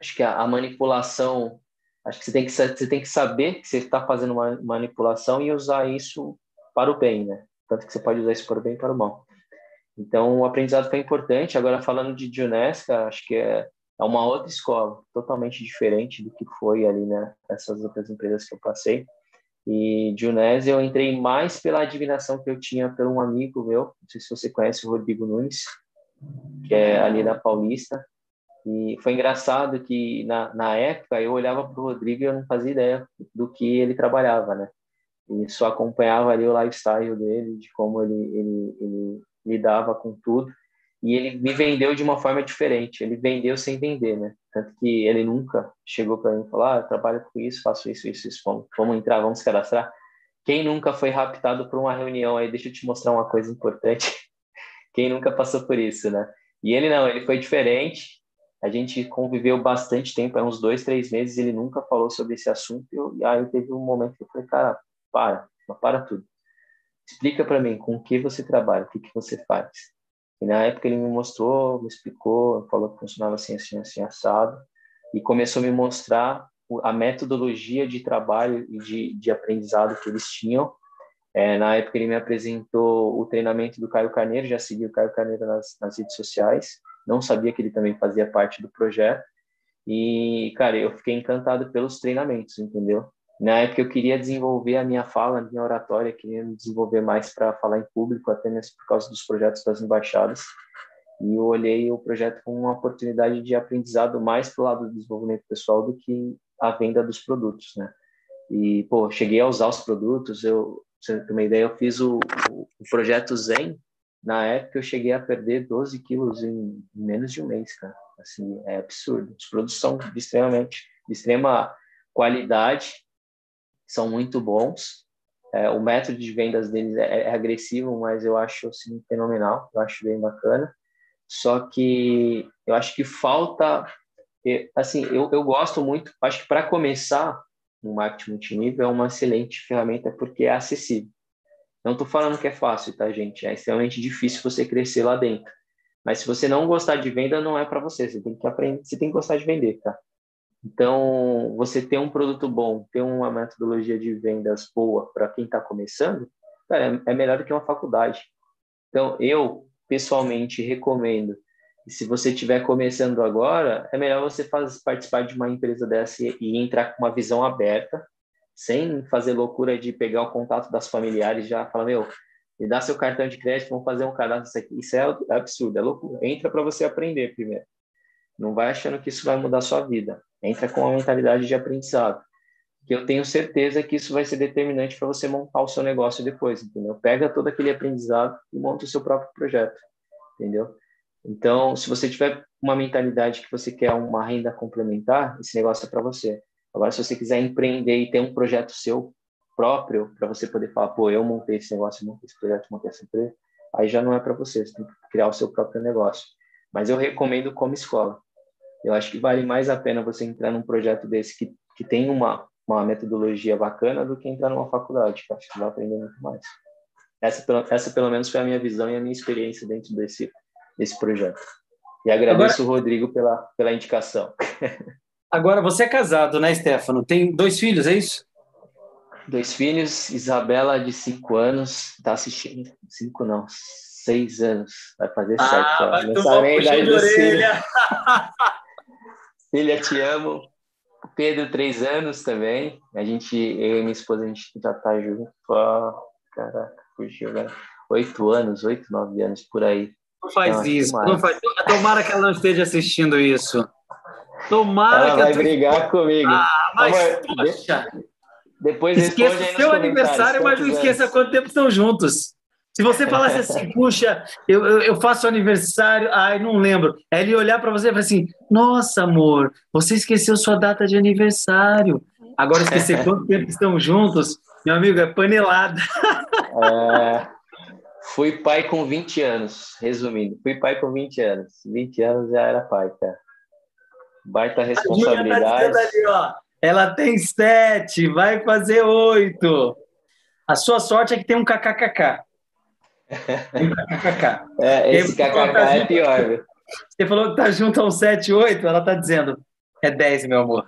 Speaker 2: acho que a, a manipulação, acho que você tem que você tem que saber que você está fazendo uma manipulação e usar isso para o bem, né? Tanto que você pode usar isso para o bem e para o mal. Então, o aprendizado foi importante. Agora, falando de Junesca, acho que é, é uma outra escola, totalmente diferente do que foi ali, né? Essas outras empresas que eu passei. E Junés eu entrei mais pela adivinação que eu tinha por um amigo meu, não sei se você conhece o Rodrigo Nunes, que é ali da Paulista. E foi engraçado que na, na época eu olhava para o Rodrigo e eu não fazia ideia do que ele trabalhava, né? E só acompanhava ali o lifestyle dele, de como ele, ele, ele lidava com tudo. E ele me vendeu de uma forma diferente. Ele vendeu sem vender, né? Tanto que ele nunca chegou para mim e falou: Ah, eu trabalho com isso, faço isso, isso, isso. Vamos, vamos entrar, vamos cadastrar. Quem nunca foi raptado por uma reunião aí? Deixa eu te mostrar uma coisa importante. Quem nunca passou por isso, né? E ele não, ele foi diferente. A gente conviveu bastante tempo, uns dois, três meses. Ele nunca falou sobre esse assunto. E aí teve um momento que eu falei: Cara, para, para tudo. Explica para mim com o que você trabalha, o que, que você faz. E na época ele me mostrou, me explicou, falou que funcionava assim, assim, assim, assado, e começou a me mostrar a metodologia de trabalho e de, de aprendizado que eles tinham. É, na época ele me apresentou o treinamento do Caio Carneiro, já segui o Caio Carneiro nas, nas redes sociais, não sabia que ele também fazia parte do projeto. E, cara, eu fiquei encantado pelos treinamentos, entendeu? Na época eu queria desenvolver a minha fala, a minha oratória, queria me desenvolver mais para falar em público, até mesmo por causa dos projetos das embaixadas. E eu olhei o projeto como uma oportunidade de aprendizado mais para o lado do desenvolvimento pessoal do que a venda dos produtos, né? E, pô, cheguei a usar os produtos, eu, você ter uma ideia, eu fiz o, o, projeto Zen, na época eu cheguei a perder 12 quilos em menos de um mês, cara. Assim, é absurdo. Os produtos são extremamente, de extrema qualidade são muito bons. É, o método de vendas deles é, é, agressivo, mas eu acho assim, fenomenal, eu acho bem bacana. Só que eu acho que falta, assim, eu, eu gosto muito, acho que para começar no marketing multinível é uma excelente ferramenta porque é acessível. Não estou falando que é fácil, tá, gente? É extremamente difícil você crescer lá dentro. Mas se você não gostar de venda, não é para você. Você tem que aprender, você tem que gostar de vender, tá? Então, você ter um produto bom, ter uma metodologia de vendas boa para quem está começando, cara, é, é melhor do que uma faculdade. Então, eu pessoalmente recomendo. E se você estiver começando agora, é melhor você faz, participar de uma empresa dessa e, e entrar com uma visão aberta, sem fazer loucura de pegar o contato das familiares já falar, meu, me dá seu cartão de crédito, vamos fazer um cadastro. Isso, aqui. isso é absurdo, é loucura. Entra para você aprender primeiro. Não vai achando que isso vai mudar a sua vida. Entra com a mentalidade de aprendizado. Que eu tenho certeza que isso vai ser determinante para você montar o seu negócio depois, entendeu? Pega todo aquele aprendizado e monta o seu próprio projeto, entendeu? Então, se você tiver uma mentalidade que você quer uma renda complementar, esse negócio é para você. Agora, se você quiser empreender e ter um projeto seu próprio, para você poder falar, pô, eu montei esse negócio, montei esse projeto, montei essa empresa, aí já não é para você, você tem que criar o seu próprio negócio. Mas eu recomendo como escola. Eu acho que vale mais a pena você entrar num projeto desse que, que tem uma, uma metodologia bacana do que entrar numa faculdade, que acho que vai aprender muito mais. Essa, essa, pelo menos, foi a minha visão e a minha experiência dentro desse, desse projeto. E agradeço Agora... o Rodrigo pela, pela indicação.
Speaker 1: Agora, você é casado, né, Stefano? Tem dois filhos, é isso?
Speaker 2: Dois filhos, Isabela, de cinco anos, está assistindo. Cinco não, seis anos. Vai fazer ah, sete. Vai
Speaker 1: Não sabe de orelha.
Speaker 2: Filha, te amo. Pedro, três anos também. A gente, eu e minha esposa, a gente já tá junto há, caraca, fugiu, né? Oito anos, oito, nove anos, por aí.
Speaker 1: Não faz então, isso, não faz. Tomara que ela não esteja assistindo isso. Tomara
Speaker 2: ela
Speaker 1: que
Speaker 2: vai brigar comigo.
Speaker 1: Ah, mas, Amor, poxa.
Speaker 2: Depois
Speaker 1: esqueça seu aniversário, mas não esqueça quanto tempo estão juntos. Se você falasse assim, puxa, eu, eu, faço aniversário, ai, não lembro. Aí ele olhar para você e falar assim: nossa, amor, você esqueceu sua data de aniversário. Agora esquecer quanto tempo estão juntos, meu amigo, é panelada.
Speaker 2: É, fui pai com 20 anos, resumindo. Fui pai com 20 anos. 20 anos já era pai, cara. Baita responsabilidade. Tá ali,
Speaker 1: ó, ela tem sete, vai fazer oito. A sua sorte é que tem um kkkk.
Speaker 2: É, esse kkk é pior, viu?
Speaker 1: Você falou que tá junto a um 7, 8, ela tá dizendo, é 10, meu amor.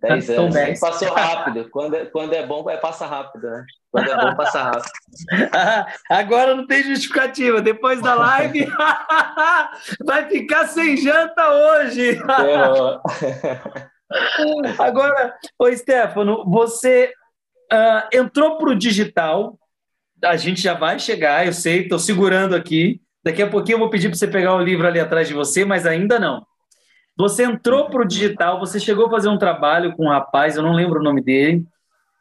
Speaker 2: 10 anos. 10. Passou rápido. Quando, é, quando é bom, vai passar rápido, né? Quando é bom, passa rápido.
Speaker 1: Agora não tem justificativa. Depois da live, vai ficar sem janta hoje. Agora, ô Stefano, você uh, entrou para o digital. A gente já vai chegar, eu sei, estou segurando aqui. Daqui a pouquinho eu vou pedir para você pegar o livro ali atrás de você, mas ainda não. Você entrou para o digital, você chegou a fazer um trabalho com um rapaz, eu não lembro o nome dele,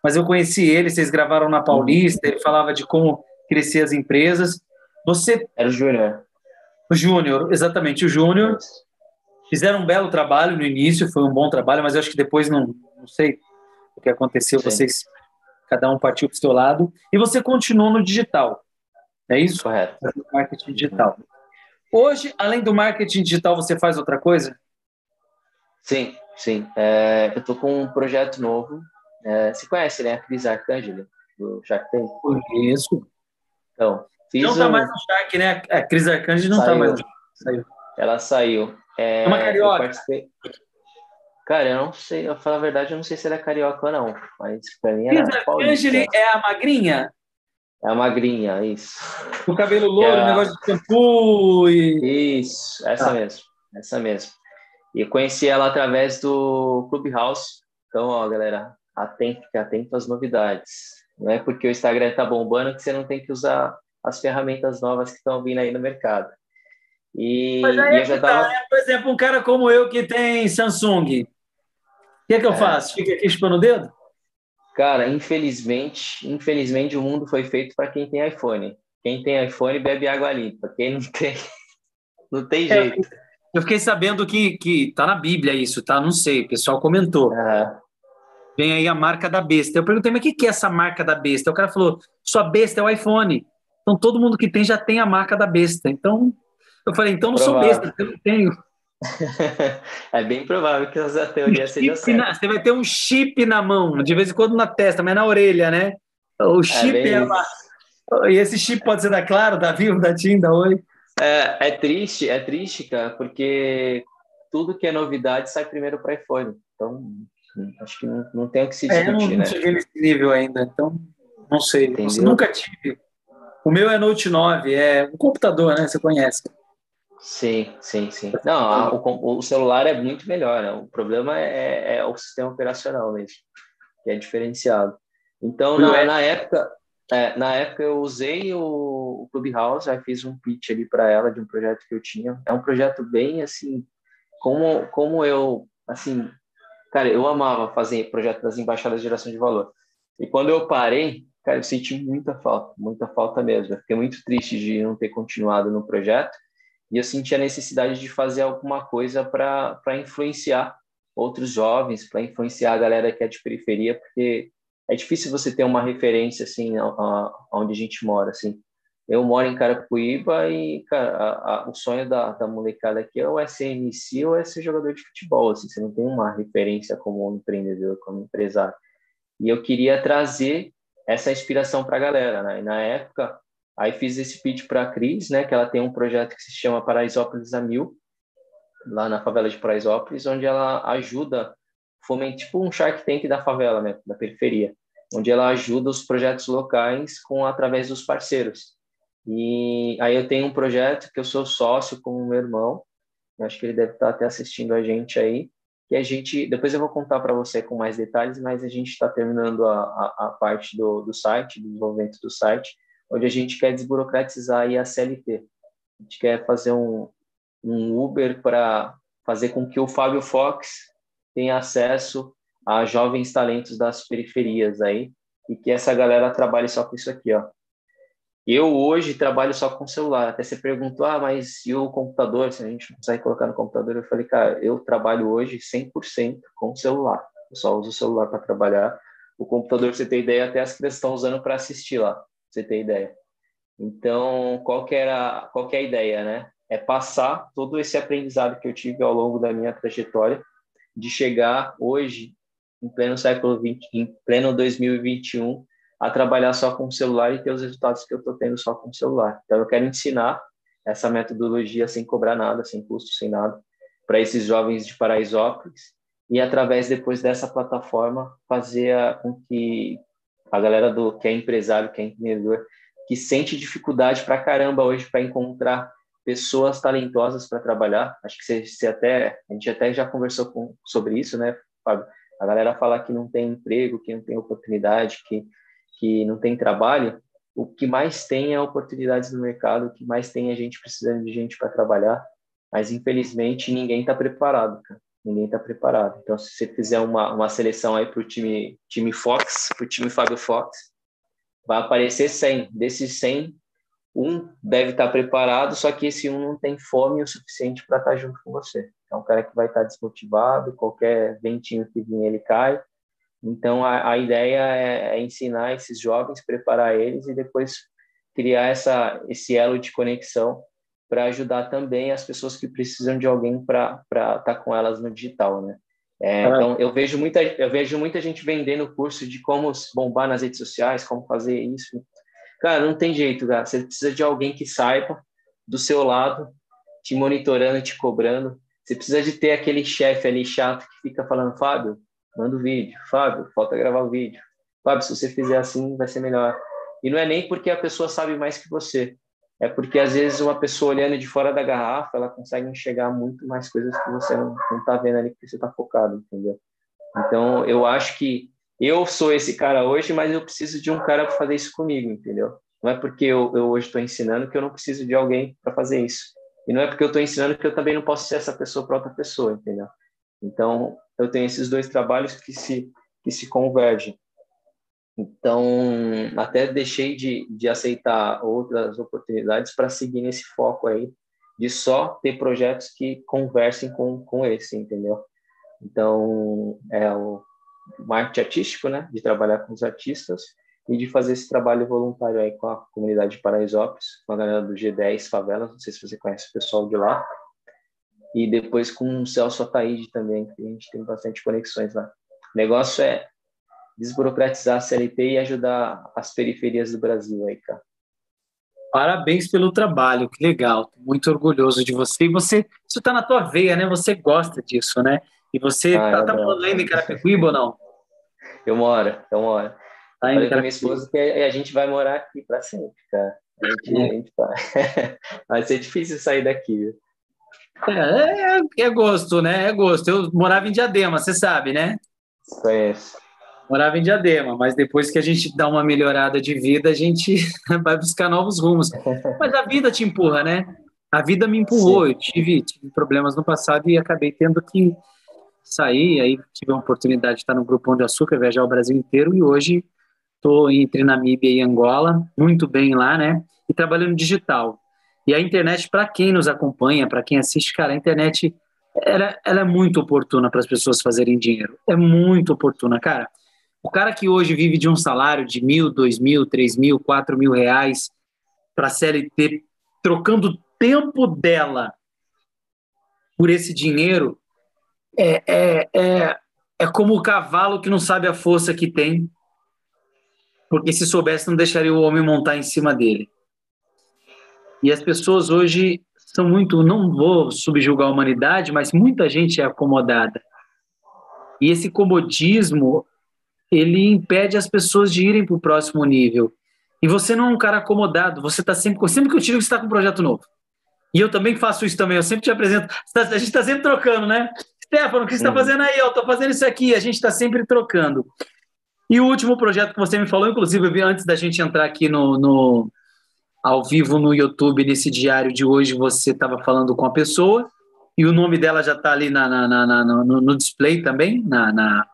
Speaker 1: mas eu conheci ele, vocês gravaram na Paulista, ele falava de como crescer as empresas. Você.
Speaker 2: Era o Júnior.
Speaker 1: O Júnior, exatamente, o Júnior. Fizeram um belo trabalho no início, foi um bom trabalho, mas eu acho que depois não, não sei o que aconteceu, Sim. vocês, cada um partiu para o seu lado, e você continuou no digital. É isso?
Speaker 2: Correto.
Speaker 1: Marketing digital. Hoje, além do marketing digital, você faz outra coisa?
Speaker 2: Sim, sim. É, eu tô com um projeto novo. É, você conhece, né? A Cris Arcangeli, do Shark Tank?
Speaker 1: Conheço.
Speaker 2: Então,
Speaker 1: fiz Não tá um... mais no Shark, né? A Cris Arcangeli não tá saiu. tá mais no Shark.
Speaker 2: Saiu. Ela saiu.
Speaker 1: É, é uma carioca. Eu participei...
Speaker 2: Cara, eu não sei, eu falar a verdade, eu não sei se ela é carioca ou não, mas pra mim era
Speaker 1: Cris Arcangeli é a magrinha?
Speaker 2: É a magrinha, isso.
Speaker 1: O cabelo louro, é a... negócio de shampoo
Speaker 2: e... Isso, essa ah. mesmo, essa mesmo. E conheci ela através do Clubhouse. Então, ó, galera, atento, atento às novidades. Não é porque o Instagram está bombando que você não tem que usar as ferramentas novas que estão vindo aí no mercado. E,
Speaker 1: Mas aí e eu já tava... tá, né? Por exemplo, um cara como eu que tem Samsung, o que é que eu é. faço? Fica aqui chupando o dedo?
Speaker 2: Cara, infelizmente, infelizmente o mundo foi feito para quem tem iPhone. Quem tem iPhone bebe água limpa. Quem não tem, não tem é, jeito. É.
Speaker 1: Eu fiquei sabendo que, que tá na Bíblia isso, tá? Não sei, o pessoal comentou. Uhum. Vem aí a marca da besta. Eu perguntei, mas o que, que é essa marca da besta? O cara falou, sua besta é o iPhone. Então todo mundo que tem já tem a marca da besta. Então, eu falei, então não provável. sou besta, eu não tenho.
Speaker 2: é bem provável que essa teoria um seja certa.
Speaker 1: você vai ter um chip na mão, de vez em quando na testa, mas na orelha, né? O é chip é, é lá. E esse chip pode ser da Claro, da Vivo, da TIM, da Oi.
Speaker 2: É, é triste, é triste, cara, porque tudo que é novidade sai primeiro para iPhone. Então, acho que não, não tem o que se discutir, é, eu não,
Speaker 1: né? não cheguei nesse nível ainda, então não sei. Entendeu? Nunca tive. O meu é Note 9, é um computador, né? Você conhece.
Speaker 2: Sim, sim, sim. Não, a, o, o, celular é muito melhor, né? O problema é, é, o sistema operacional mesmo, que é diferenciado. Então, na, na época, é, na época eu usei o, o Clubhouse, aí fiz um pitch ali para ela de um projeto que eu tinha. É um projeto bem assim, como, como eu, assim, cara, eu amava fazer projeto das embaixadas de geração de valor. E quando eu parei, cara, eu senti muita falta, muita falta mesmo. Eu fiquei muito triste de não ter continuado no projeto e eu senti a necessidade de fazer alguma coisa para influenciar outros jovens, para influenciar a galera que é de periferia, porque é difícil você ter uma referência assim onde a gente mora assim. Eu moro em Carapicuíba e cara, a, a, o sonho da, da molecada aqui é o SMC ou é ser jogador de futebol assim. Você não tem uma referência como empreendedor como empresário. E eu queria trazer essa inspiração para a galera né? e na época aí fiz esse pitch para a Cris né? Que ela tem um projeto que se chama Paraisópolis a Mil lá na favela de Paraisópolis onde ela ajuda fomente tipo um Shark Tank da favela, né, da periferia, onde ela ajuda os projetos locais com através dos parceiros. E aí eu tenho um projeto que eu sou sócio com o meu irmão, acho que ele deve estar até assistindo a gente aí, que a gente, depois eu vou contar para você com mais detalhes, mas a gente está terminando a, a, a, parte do, do site, do desenvolvimento do site, onde a gente quer desburocratizar aí a CLT. A gente quer fazer um, um Uber para fazer com que o Fábio Fox tem acesso a jovens talentos das periferias aí e que essa galera trabalhe só com isso aqui, ó. Eu hoje trabalho só com celular. Até você perguntou, ah, mas e o computador? Se a gente não consegue colocar no computador, eu falei, cara, eu trabalho hoje 100% com celular. Eu só uso o celular para trabalhar. O computador, você tem ideia, até as crianças estão usando para assistir lá. Você tem ideia. Então, qual que era, qual que é a ideia, né? É passar todo esse aprendizado que eu tive ao longo da minha trajetória de chegar hoje, em pleno século XX, em pleno 2021, a trabalhar só com o celular e ter os resultados que eu estou tendo só com o celular. Então, eu quero ensinar essa metodologia sem cobrar nada, sem custo, sem nada, para esses jovens de Paraisópolis e através depois dessa plataforma fazer com que a galera do que é empresário, que é empreendedor, que sente dificuldade para caramba hoje para encontrar pessoas talentosas para trabalhar. Acho que você, você, até a gente até já conversou com, sobre isso, né, Fábio? A galera fala que não tem emprego, que não tem oportunidade, que que não tem trabalho. O que mais tem é oportunidades no mercado, o que mais tem é gente precisando de gente para trabalhar. Mas infelizmente ninguém está preparado, cara ninguém está preparado. Então, se você fizer uma, uma seleção aí para o time, time Fox, para o time Fábio Fox, vai aparecer 100. Desses 100, um deve estar preparado, só que esse um não tem fome o suficiente para estar tá junto com você. É um cara que vai estar tá desmotivado, qualquer ventinho que vir ele cai. Então, a, a ideia é, é ensinar esses jovens, preparar eles e depois criar essa, esse elo de conexão para ajudar também as pessoas que precisam de alguém para estar tá com elas no digital, né? É, então eu vejo muita eu vejo muita gente vendendo curso de como bombar nas redes sociais, como fazer isso. Cara, não tem jeito, cara. Você precisa de alguém que saiba do seu lado, te monitorando, te cobrando. Você precisa de ter aquele chefe ali chato que fica falando, Fábio, manda o vídeo. Fábio, falta gravar o vídeo. Fábio, se você fizer assim, vai ser melhor. E não é nem porque a pessoa sabe mais que você, é porque às vezes uma pessoa olhando de fora da garrafa, ela consegue enxergar muito mais coisas que você não está vendo ali porque você está focado, entendeu? Então, eu acho que eu sou esse cara hoje, mas eu preciso de um cara para fazer isso comigo, entendeu? Não é porque eu, eu hoje estou ensinando que eu não preciso de alguém para fazer isso. E não é porque eu estou ensinando que eu também não posso ser essa pessoa para outra pessoa, entendeu? Então, eu tenho esses dois trabalhos que se, que se convergem. Então, até deixei de, de aceitar outras oportunidades para seguir nesse foco aí, de só ter projetos que conversem com, com esse, entendeu? Então, é o marketing artístico, né? De trabalhar com os artistas e de fazer esse trabalho voluntário aí com a comunidade de Paraisópolis, com a galera do G10 Favelas, não sei se você conhece o pessoal de lá, e depois com o Celso Ataíde também, que a gente tem bastante conexões lá. O negócio é desburocratizar a CLT e ajudar as periferias do Brasil aí, cara.
Speaker 1: Parabéns pelo trabalho, que legal. Muito orgulhoso de você. E você, isso está na tua veia, né? Você gosta disso, né? E você ah, tá, tá morando ainda em Carapicuíba ou não?
Speaker 2: Eu moro, eu moro. Tá Falei com minha esposa que a gente vai morar aqui para sempre, cara. A gente, é. a gente vai. vai ser difícil sair daqui.
Speaker 1: É, é, é, gosto, né? É gosto. Eu morava em Diadema, você sabe, né?
Speaker 2: Conheço
Speaker 1: morava em Diadema, mas depois que a gente dá uma melhorada de vida, a gente vai buscar novos rumos. Mas a vida te empurra, né? A vida me empurrou. Sim. Eu tive, tive problemas no passado e acabei tendo que sair. Aí tive a oportunidade de estar no Grupão de Açúcar, viajar o Brasil inteiro e hoje estou entre Namíbia e Angola, muito bem lá, né? E trabalhando digital. E a internet, para quem nos acompanha, para quem assiste, cara, a internet ela, ela é muito oportuna para as pessoas fazerem dinheiro. É muito oportuna, cara. O cara que hoje vive de um salário de mil, dois mil, três mil, quatro mil reais para CLT, trocando o tempo dela por esse dinheiro, é, é, é, é como o cavalo que não sabe a força que tem, porque se soubesse não deixaria o homem montar em cima dele. E as pessoas hoje são muito, não vou subjugar a humanidade, mas muita gente é acomodada. E esse comodismo ele impede as pessoas de irem para o próximo nível. E você não é um cara acomodado, você está sempre, sempre que eu tiro, você está com um projeto novo. E eu também faço isso também, eu sempre te apresento, tá, a gente está sempre trocando, né? Stefano, o que você está uhum. fazendo aí? Eu estou fazendo isso aqui, a gente está sempre trocando. E o último projeto que você me falou, inclusive, eu vi antes da gente entrar aqui no, no ao vivo no YouTube, nesse diário de hoje, você estava falando com a pessoa, e o nome dela já está ali na, na, na, no, no, display também, na, na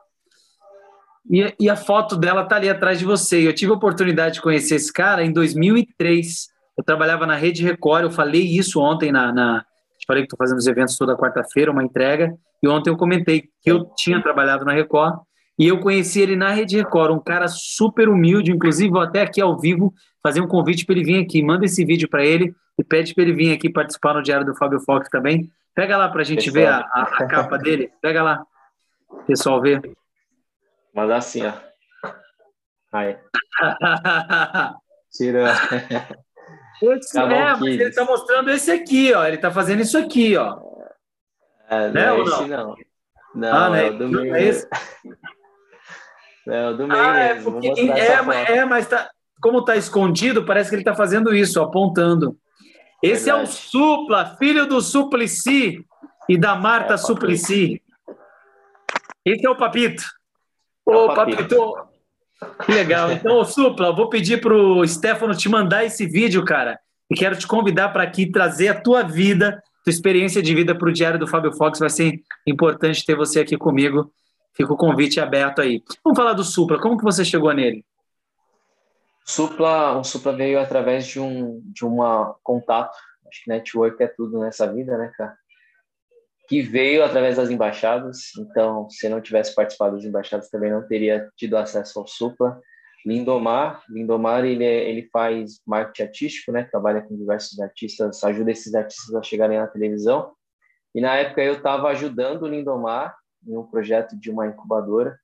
Speaker 1: e, e, a foto dela tá ali atrás de você. Eu tive a oportunidade de conhecer esse cara em 2003. Eu trabalhava na Rede Record, eu falei isso ontem na. na falei que estou fazendo os eventos toda quarta-feira, uma entrega, e ontem eu comentei que eu tinha trabalhado na Record e eu conheci ele na Rede Record, um cara super humilde, inclusive vou até aqui ao vivo fazer um convite para ele vir aqui. Manda esse vídeo para ele e pede para ele vir aqui participar no Diário do Fábio Fox também. Pega lá para a gente ver a, a, a capa dele. Pega lá, pessoal ver.
Speaker 2: Mas assim, ó. Ai. Tirou.
Speaker 1: Esse, tá é, mas ele está mostrando esse aqui, ó. Ele está fazendo isso aqui, ó.
Speaker 2: É, não, né, é esse não? Não, ah, não é, é o do meio. É esse?
Speaker 1: É o do meio ah, é mesmo. É, porque, é, é, mas tá, como está escondido, parece que ele está fazendo isso, apontando. Esse Verdade. é o Supla, filho do Suplicy e da Marta é, Suplicy. Esse é o Papito. É Ô, Papito. Papito. Que legal. Então, Supla, eu vou pedir para o Stefano te mandar esse vídeo, cara. E quero te convidar para aqui trazer a tua vida, tua experiência de vida para o Diário do Fábio Fox. Vai ser importante ter você aqui comigo. Fica o convite aberto aí. Vamos falar do Supla. Como que você chegou nele?
Speaker 2: Supla, o Supla veio através de um de uma contato. Acho que network é tudo nessa vida, né, cara? que veio através das embaixadas. Então, se não tivesse participado das embaixadas, também não teria tido acesso ao Supla. Lindomar, Lindomar ele, é, ele faz marketing artístico, né? Trabalha com diversos artistas, ajuda esses artistas a chegarem na televisão. E na época eu estava ajudando o Lindomar em um projeto de uma incubadora.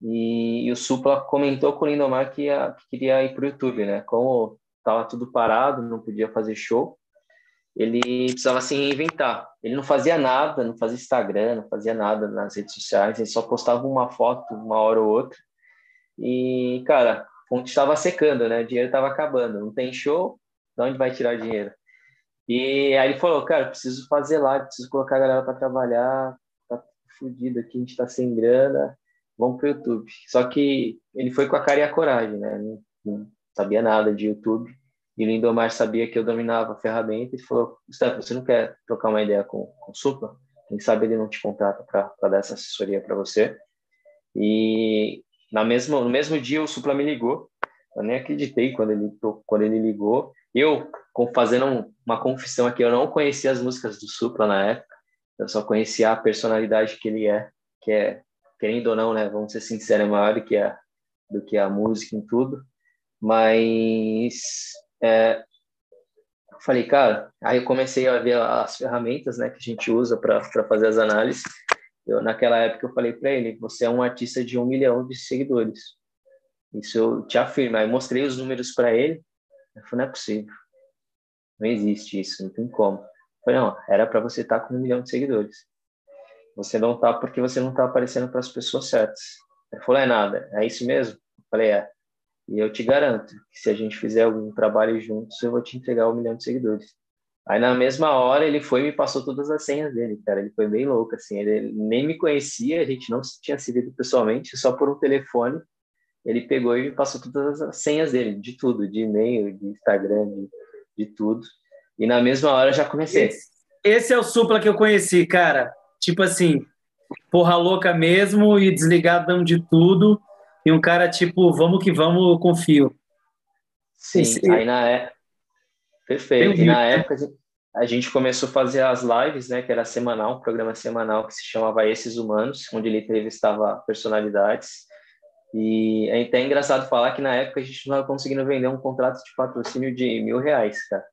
Speaker 2: E, e o Supla comentou com o Lindomar que, ia, que queria ir para o YouTube, né? Como estava tudo parado, não podia fazer show, ele precisava se reinventar. Ele não fazia nada, não fazia Instagram, não fazia nada nas redes sociais, ele só postava uma foto uma hora ou outra. E, cara, a fonte estava secando, né? O dinheiro estava acabando. Não tem show, de onde vai tirar dinheiro? E aí ele falou, cara, preciso fazer lá, preciso colocar a galera para trabalhar, tá fudido aqui, a gente tá sem grana, vamos pro YouTube. Só que ele foi com a cara e a coragem, né? Não, não sabia nada de YouTube. E o Lindomar sabia que eu dominava a ferramenta e falou: Gustavo, você não quer trocar uma ideia com, com o Supla? Quem sabe ele não te contrata para dar essa assessoria para você. E na mesma, no mesmo dia o Supla me ligou. Eu nem acreditei quando ele, quando ele ligou. Eu, fazendo uma confissão aqui, eu não conhecia as músicas do Supla na época. Eu só conhecia a personalidade que ele é, que é, querendo ou não, né, vamos ser sinceros, é maior do que a, do que a música em tudo. Mas é, falei, cara, aí eu comecei a ver as ferramentas né, que a gente usa para fazer as análises. Eu, naquela época eu falei para ele, você é um artista de um milhão de seguidores. Isso eu te afirmo. Aí mostrei os números para ele. Eu falei, não é possível. Não existe isso, não tem como. Eu falei, não, era para você estar tá com um milhão de seguidores. Você não tá porque você não tá aparecendo para as pessoas certas. Ele falou, é nada, é isso mesmo? Eu falei, é. E eu te garanto que se a gente fizer algum trabalho juntos, eu vou te entregar um milhão de seguidores. Aí na mesma hora ele foi e me passou todas as senhas dele, cara. Ele foi bem louco, assim. Ele nem me conhecia, a gente não tinha se visto pessoalmente, só por um telefone. Ele pegou e me passou todas as senhas dele, de tudo, de e-mail, de Instagram, de, de tudo. E na mesma hora já comecei.
Speaker 1: Esse, esse é o supla que eu conheci, cara. Tipo assim, porra louca mesmo e desligadão de tudo e um cara tipo, vamos que vamos, confio.
Speaker 2: Sim, Esse... aí na época. Perfeito. E na época a gente começou a fazer as lives, né, que era semanal, um programa semanal que se chamava Esses Humanos, onde ele entrevistava personalidades. E é até engraçado falar que na época a gente não estava conseguindo vender um contrato de patrocínio de mil reais, cara.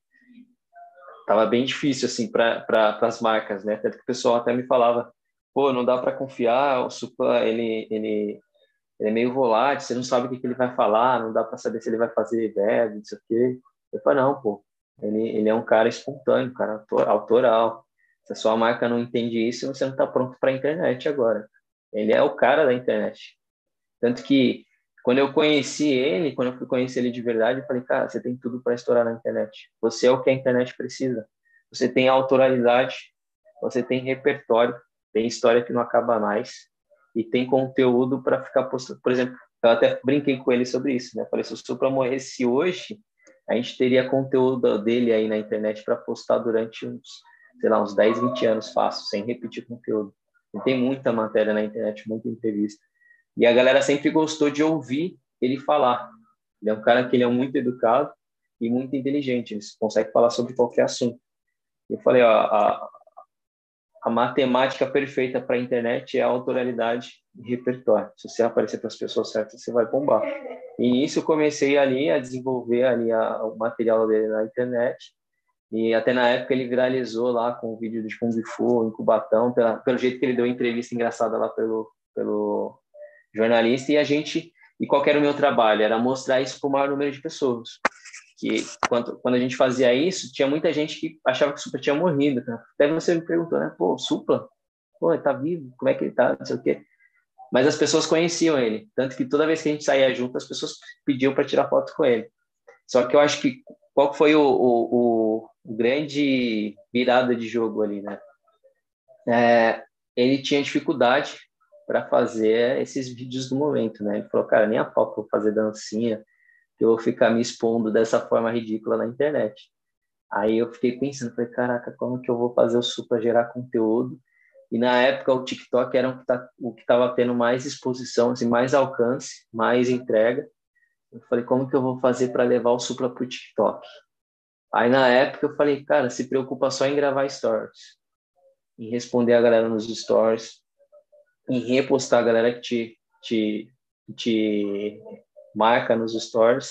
Speaker 2: Tava bem difícil, assim, para pra, as marcas, né? Tanto que o pessoal até me falava, pô, não dá para confiar, o Supla, ele, ele ele é meio volátil, você não sabe o que, que ele vai falar, não dá para saber se ele vai fazer verbo, não sei o quê. Eu falei, não, pô, ele, ele é um cara espontâneo, cara autoral. Se a sua marca não entende isso, você não está pronto para a internet agora. Ele é o cara da internet. Tanto que, quando eu conheci ele, quando eu fui conhecer ele de verdade, eu falei, cara, você tem tudo para estourar na internet. Você é o que a internet precisa. Você tem autoralidade, você tem repertório, tem história que não acaba mais e tem conteúdo para ficar postando. Por exemplo, eu até brinquei com ele sobre isso, né? Falei, se o Supra morresse hoje, a gente teria conteúdo dele aí na internet para postar durante uns, sei lá, uns 10, 20 anos fácil, sem repetir conteúdo. E tem muita matéria na internet, muita entrevista. E a galera sempre gostou de ouvir ele falar. Ele é um cara que ele é muito educado e muito inteligente, ele consegue falar sobre qualquer assunto. Eu falei, ó, a, a matemática perfeita para a internet é a autoralidade e repertório. Se você aparecer para as pessoas certas, você vai bombar. E isso eu comecei ali a desenvolver ali a, o material dele na internet. E até na época ele viralizou lá com o vídeo de Kung Fu, em Cubatão, pela, pelo jeito que ele deu entrevista engraçada lá pelo, pelo jornalista. E a gente, E qual era o meu trabalho? Era mostrar isso para o maior número de pessoas. Que quando, quando a gente fazia isso, tinha muita gente que achava que o Supla tinha morrido. Cara. Até você me perguntou, né? Pô, Supla? Pô, ele tá vivo? Como é que ele tá? Não sei o quê. Mas as pessoas conheciam ele. Tanto que toda vez que a gente saía junto, as pessoas pediam para tirar foto com ele. Só que eu acho que qual foi o, o, o, grande virada de jogo ali, né? É, ele tinha dificuldade para fazer esses vídeos do momento, né? Ele falou, cara, nem a pau vou fazer dancinha, que eu vou ficar me expondo dessa forma ridícula na internet. Aí eu fiquei pensando, falei, caraca, como que eu vou fazer o Sul para gerar conteúdo? E na época o TikTok era o que estava tendo mais exposição, assim, mais alcance, mais entrega. Eu falei, como que eu vou fazer para levar o Supla para o TikTok? Aí na época eu falei, cara, se preocupa só em gravar stories, em responder a galera nos stories, em repostar a galera que te, te, te marca nos stories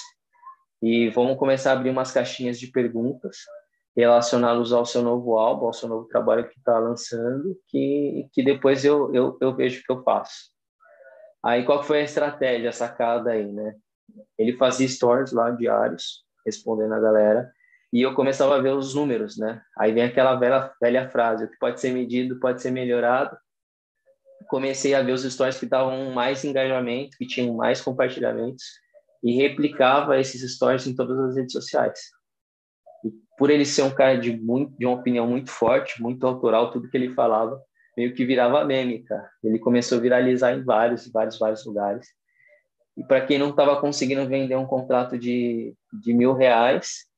Speaker 2: e vamos começar a abrir umas caixinhas de perguntas relacioná-los ao seu novo álbum, ao seu novo trabalho que está lançando, que, que depois eu, eu, eu vejo o que eu faço. Aí qual foi a estratégia, a sacada aí, né? Ele fazia stories lá diários, respondendo a galera, e eu começava a ver os números, né? Aí vem aquela velha, velha frase, o que pode ser medido pode ser melhorado. Comecei a ver os stories que davam mais engajamento, que tinham mais compartilhamentos, e replicava esses stories em todas as redes sociais. E por ele ser um cara de, muito, de uma opinião muito forte, muito autoral, tudo que ele falava meio que virava meme, cara. Ele começou a viralizar em vários, vários, vários lugares. E para quem não estava conseguindo vender um contrato de, de mil reais,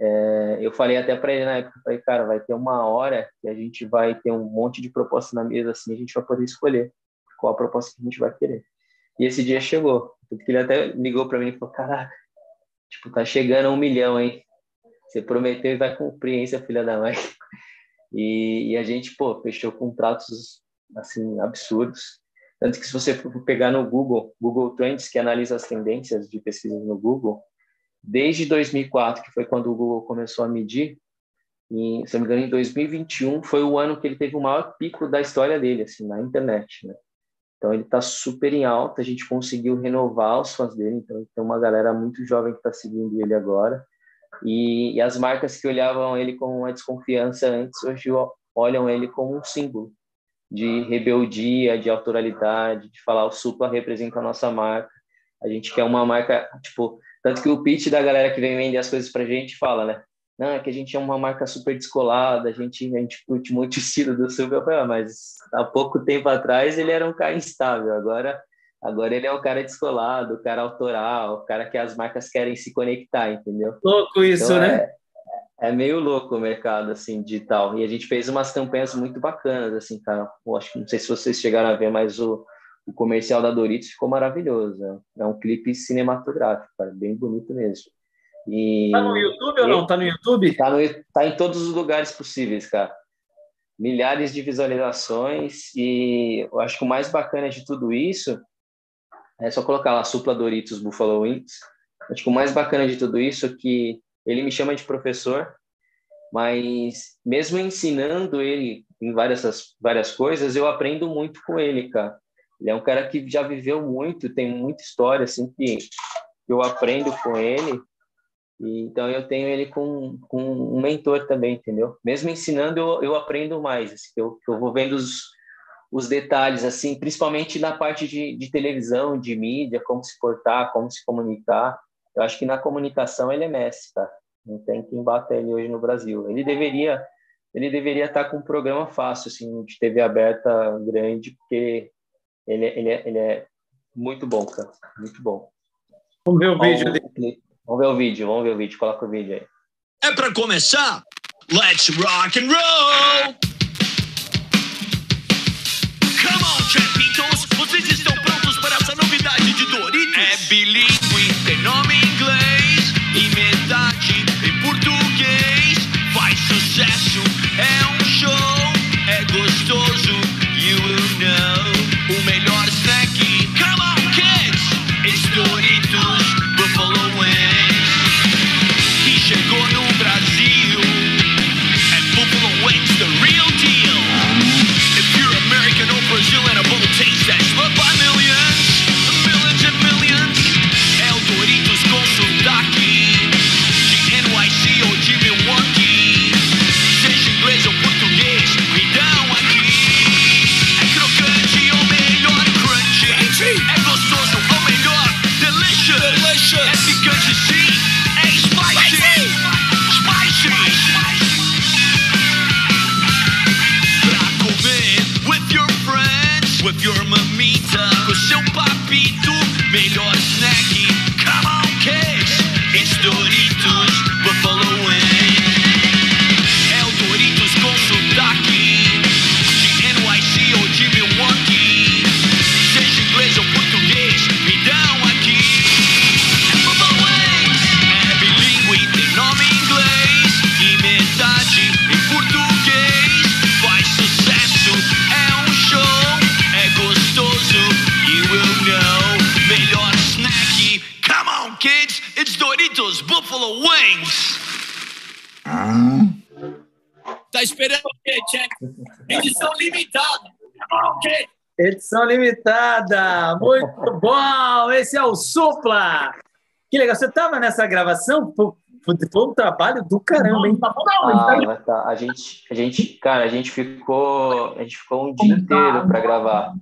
Speaker 2: é, eu falei até para ele na época, falei, cara, vai ter uma hora que a gente vai ter um monte de propostas na mesa assim, a gente vai poder escolher qual a proposta que a gente vai querer. E esse dia chegou, ele até ligou para mim e falou, caraca, tipo, tá chegando a um milhão, hein? Você prometeu e vai cumprir, hein, seu filho da mãe? E, e a gente, pô, fechou contratos, assim, absurdos. Tanto que se você pegar no Google, Google Trends, que analisa as tendências de pesquisa no Google, desde 2004, que foi quando o Google começou a medir, e, se não me engano, em 2021 foi o ano que ele teve o maior pico da história dele, assim, na internet, né? Então ele está super em alta, a gente conseguiu renovar os fãs dele, então tem uma galera muito jovem que está seguindo ele agora. E, e, as marcas que olhavam ele com uma desconfiança antes, hoje olham ele como um símbolo de rebeldia, de autoralidade, de falar o Supla representa a nossa marca. A gente quer uma marca, tipo, tanto que o pitch da galera que vem vender as coisas pra gente fala, né? Não, é que a gente é uma marca super descolada, a gente, a gente curte muito o estilo do Supla, ah, mas há pouco tempo atrás ele era um cara instável, agora agora ele é o cara descolado, o cara autoral, o cara que as marcas querem se conectar, entendeu?
Speaker 1: Louco isso, então, né?
Speaker 2: É, é meio louco o mercado assim digital. E a gente fez umas campanhas muito bacanas assim, cara. Eu acho que não sei se vocês chegaram a ver, mas o, o comercial da Doritos ficou maravilhoso. É um clipe cinematográfico, cara, bem bonito mesmo.
Speaker 1: E tá no YouTube ou não? Tá no YouTube?
Speaker 2: Tá, no, tá em todos os lugares possíveis, cara. Milhares de visualizações e eu acho que o mais bacana de tudo isso é só colocar lá Supla Doritos Buffalo Wings. Acho que o mais bacana de tudo isso é que ele me chama de professor, mas mesmo ensinando ele em várias, várias coisas, eu aprendo muito com ele, cara. Ele é um cara que já viveu muito, tem muita história, assim, que eu aprendo com ele. E, então, eu tenho ele com, com um mentor também, entendeu? Mesmo ensinando, eu, eu aprendo mais. Assim, eu, eu vou vendo os, os detalhes, assim, principalmente na parte de, de televisão, de mídia, como se portar, como se comunicar. Eu acho que na comunicação ele é mestre, tá? Não tem quem bata ele hoje no Brasil. Ele deveria ele deveria estar com um programa fácil, assim, de TV aberta grande, porque ele, ele, é, ele é muito bom, cara. Muito bom.
Speaker 1: Vamos ver o vídeo dele.
Speaker 2: Vamos ver o vídeo, vamos ver o vídeo. Coloca o vídeo aí.
Speaker 3: É para começar? Let's rock and roll! Come on, champitos! Vocês estão prontos para essa novidade de Doritos? É bilíngue, tem nome em inglês e metade em português. Faz sucesso, é um Edição limitada,
Speaker 1: muito bom! Esse é o Supla! Que legal, você estava nessa gravação? Foi, um trabalho do caramba, hein?
Speaker 2: Ah, tá. A gente, a gente, cara, a gente ficou, a gente ficou um dia inteiro para gravar.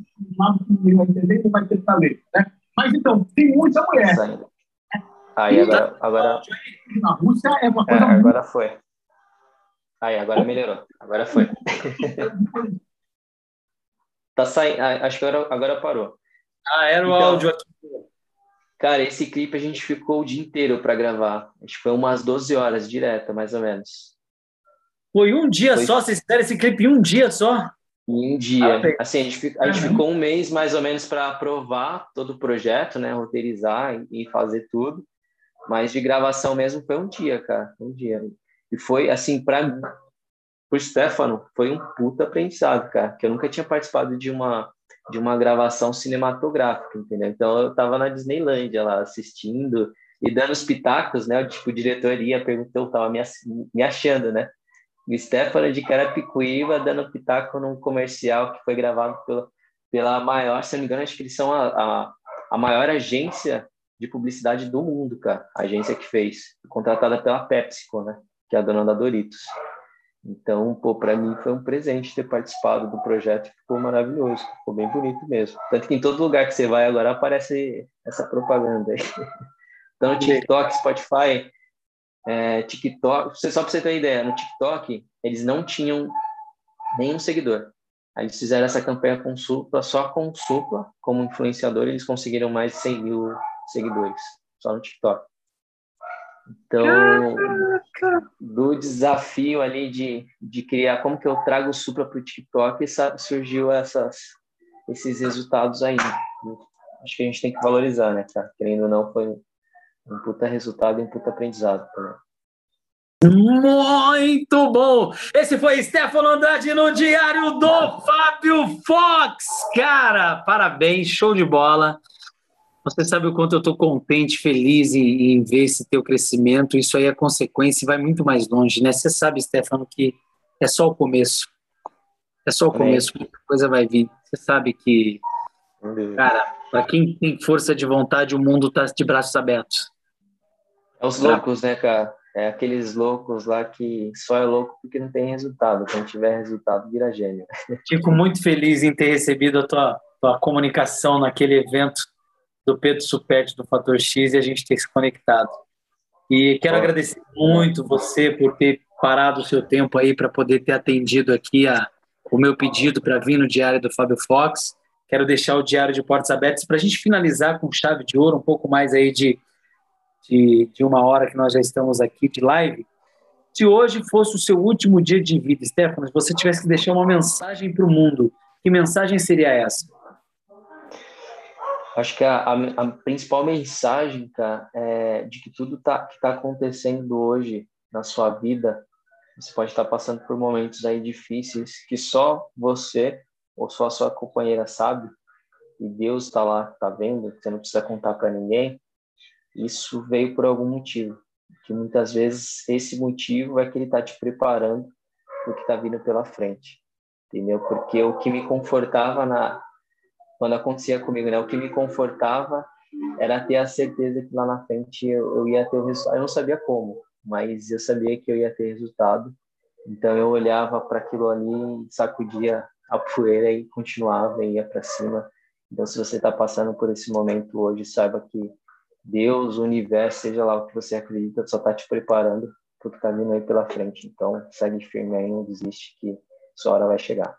Speaker 4: vai ter talento, né? Mas então, tem muita mulher.
Speaker 2: Aí agora, agora,
Speaker 4: Na Rússia é uma
Speaker 2: é,
Speaker 4: coisa
Speaker 2: agora foi. Aí agora melhorou. Agora foi. Tá saindo. Acho que agora, agora parou.
Speaker 1: Ah, era o
Speaker 2: Então.
Speaker 1: áudio aqui.
Speaker 2: Cara, esse clipe a gente ficou o dia inteiro para gravar. Acho que foi umas 12 horas direta, mais ou menos.
Speaker 1: Foi um dia
Speaker 2: Foi.
Speaker 1: só, vocês fizeram esse clipe em um dia só?
Speaker 2: Em um dia.
Speaker 1: Ah.
Speaker 2: Assim, a gente, a gente ficou um mês mais ou menos para aprovar todo o projeto, né? Roteirizar e, e fazer tudo. Mas de gravação mesmo foi um dia, cara. Um dia. E foi, assim, para pro Stefano, foi um puta aprendizado, cara. Que eu nunca tinha participado de uma, de uma gravação cinematográfica, entendeu? Então eu tava na Disneylândia lá assistindo e dando os pitacos, né? Tipo, o diretor ia, perguntou, tava me, me achando, né? O Stefano de Carapicuíba dando pitaco num comercial que foi gravado pela, pela maior, se não me engano, acho que eles são a, a, a maior agência de publicidade do mundo, cara. A agência que fez, contratada pela PepsiCo, né? Que é a dona da Doritos. Então, pô, para mim foi um presente ter participado do projeto, ficou maravilhoso, ficou bem bonito mesmo. Tanto que em todo lugar que você vai agora aparece essa propaganda aí. Então, TikTok, Spotify, é, TikTok, só para você ter uma ideia, no TikTok eles não tinham nenhum seguidor. Aí eles fizeram essa campanha com Supla, só com Supla como influenciador, eles conseguiram mais de 100 mil seguidores, só no TikTok. Então, do desafio ali de, de criar como que eu trago o Supla para o TikTok, sa- surgiu essas, esses resultados aí. Acho que a gente tem que valorizar, né, cara? Querendo ou não, foi um puta resultado e um puta aprendizado também.
Speaker 1: Muito bom! Esse foi Stefano Andrade no Diário do Fábio Fox. Cara, parabéns, show de bola. Você sabe o quanto eu estou contente, feliz em, em ver esse teu crescimento. Isso aí é consequência e vai muito mais longe, né? Você sabe, Stefano, que é só o começo. É só o
Speaker 2: Amém.
Speaker 1: começo, muita coisa vai vir. Você sabe que, cara, para quem tem força de vontade, o mundo está de braços abertos.
Speaker 2: É os loucos, né, cara? É aqueles loucos lá que só é louco porque não tem resultado. Quando tiver resultado, vira gênio.
Speaker 1: Fico muito feliz em ter recebido a tua, tua comunicação naquele evento do Pedro Supete do Fator X e a gente ter se conectado. E quero agradecer muito você por ter parado o seu tempo aí para poder ter atendido aqui a, o meu pedido para vir no Diário do Fábio Fox. Quero deixar o Diário de Portas Abertas para a gente finalizar com chave de ouro, um pouco mais aí de, de, de uma hora que nós já estamos aqui de live. Se hoje fosse o seu último dia de vida, Stefano, se você tivesse que deixar uma mensagem para o mundo, que mensagem seria essa?
Speaker 2: Acho que a, a, a principal mensagem, cara, é de que tudo tá, que está acontecendo hoje na sua vida, você pode estar passando por momentos aí difíceis que só você ou só a sua companheira sabe, e Deus está lá, está vendo, você não precisa contar para ninguém. Isso veio por algum motivo, que muitas vezes esse motivo é que ele está te preparando para o que está vindo pela frente, entendeu? Porque o que me confortava na quando acontecia comigo, né? O que me confortava era ter a certeza que lá na frente eu, eu ia ter o resultado. Eu não sabia como, mas eu sabia que eu ia ter resultado. Então eu olhava para aquilo ali, sacudia a poeira e continuava e ia para cima. Então se você está passando por esse momento hoje, saiba que Deus, o universo, seja lá o que você acredita, só está te preparando para o vindo aí pela frente. Então segue firme aí, não desiste que sua hora vai chegar.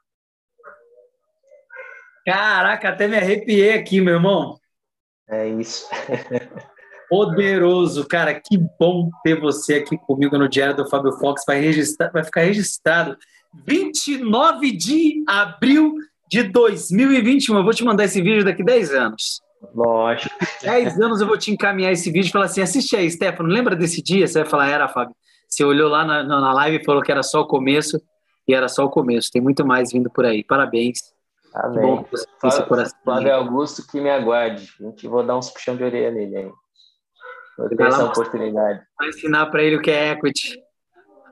Speaker 1: Caraca, até me arrepiei aqui, meu irmão.
Speaker 2: É isso.
Speaker 1: Poderoso, cara, que bom ter você aqui comigo no Diário do Fábio Fox. Vai, registrar, vai ficar registrado 29 de abril de 2021. Eu vou te mandar esse vídeo daqui 10 anos.
Speaker 2: Lógico.
Speaker 1: 10 anos eu vou te encaminhar esse vídeo e falar assim: assiste aí, Stefano, lembra desse dia? Você vai falar, era, Fábio. Você olhou lá na, na live e falou que era só o começo, e era só o começo. Tem muito mais vindo por aí. Parabéns.
Speaker 2: Amém.
Speaker 1: Bom que você coração.
Speaker 2: Flávio Augusto que me aguarde. A gente vou dar uns puxão de orelha nele aí. Vou ter essa oportunidade.
Speaker 1: Vai ensinar para ele o que é equity.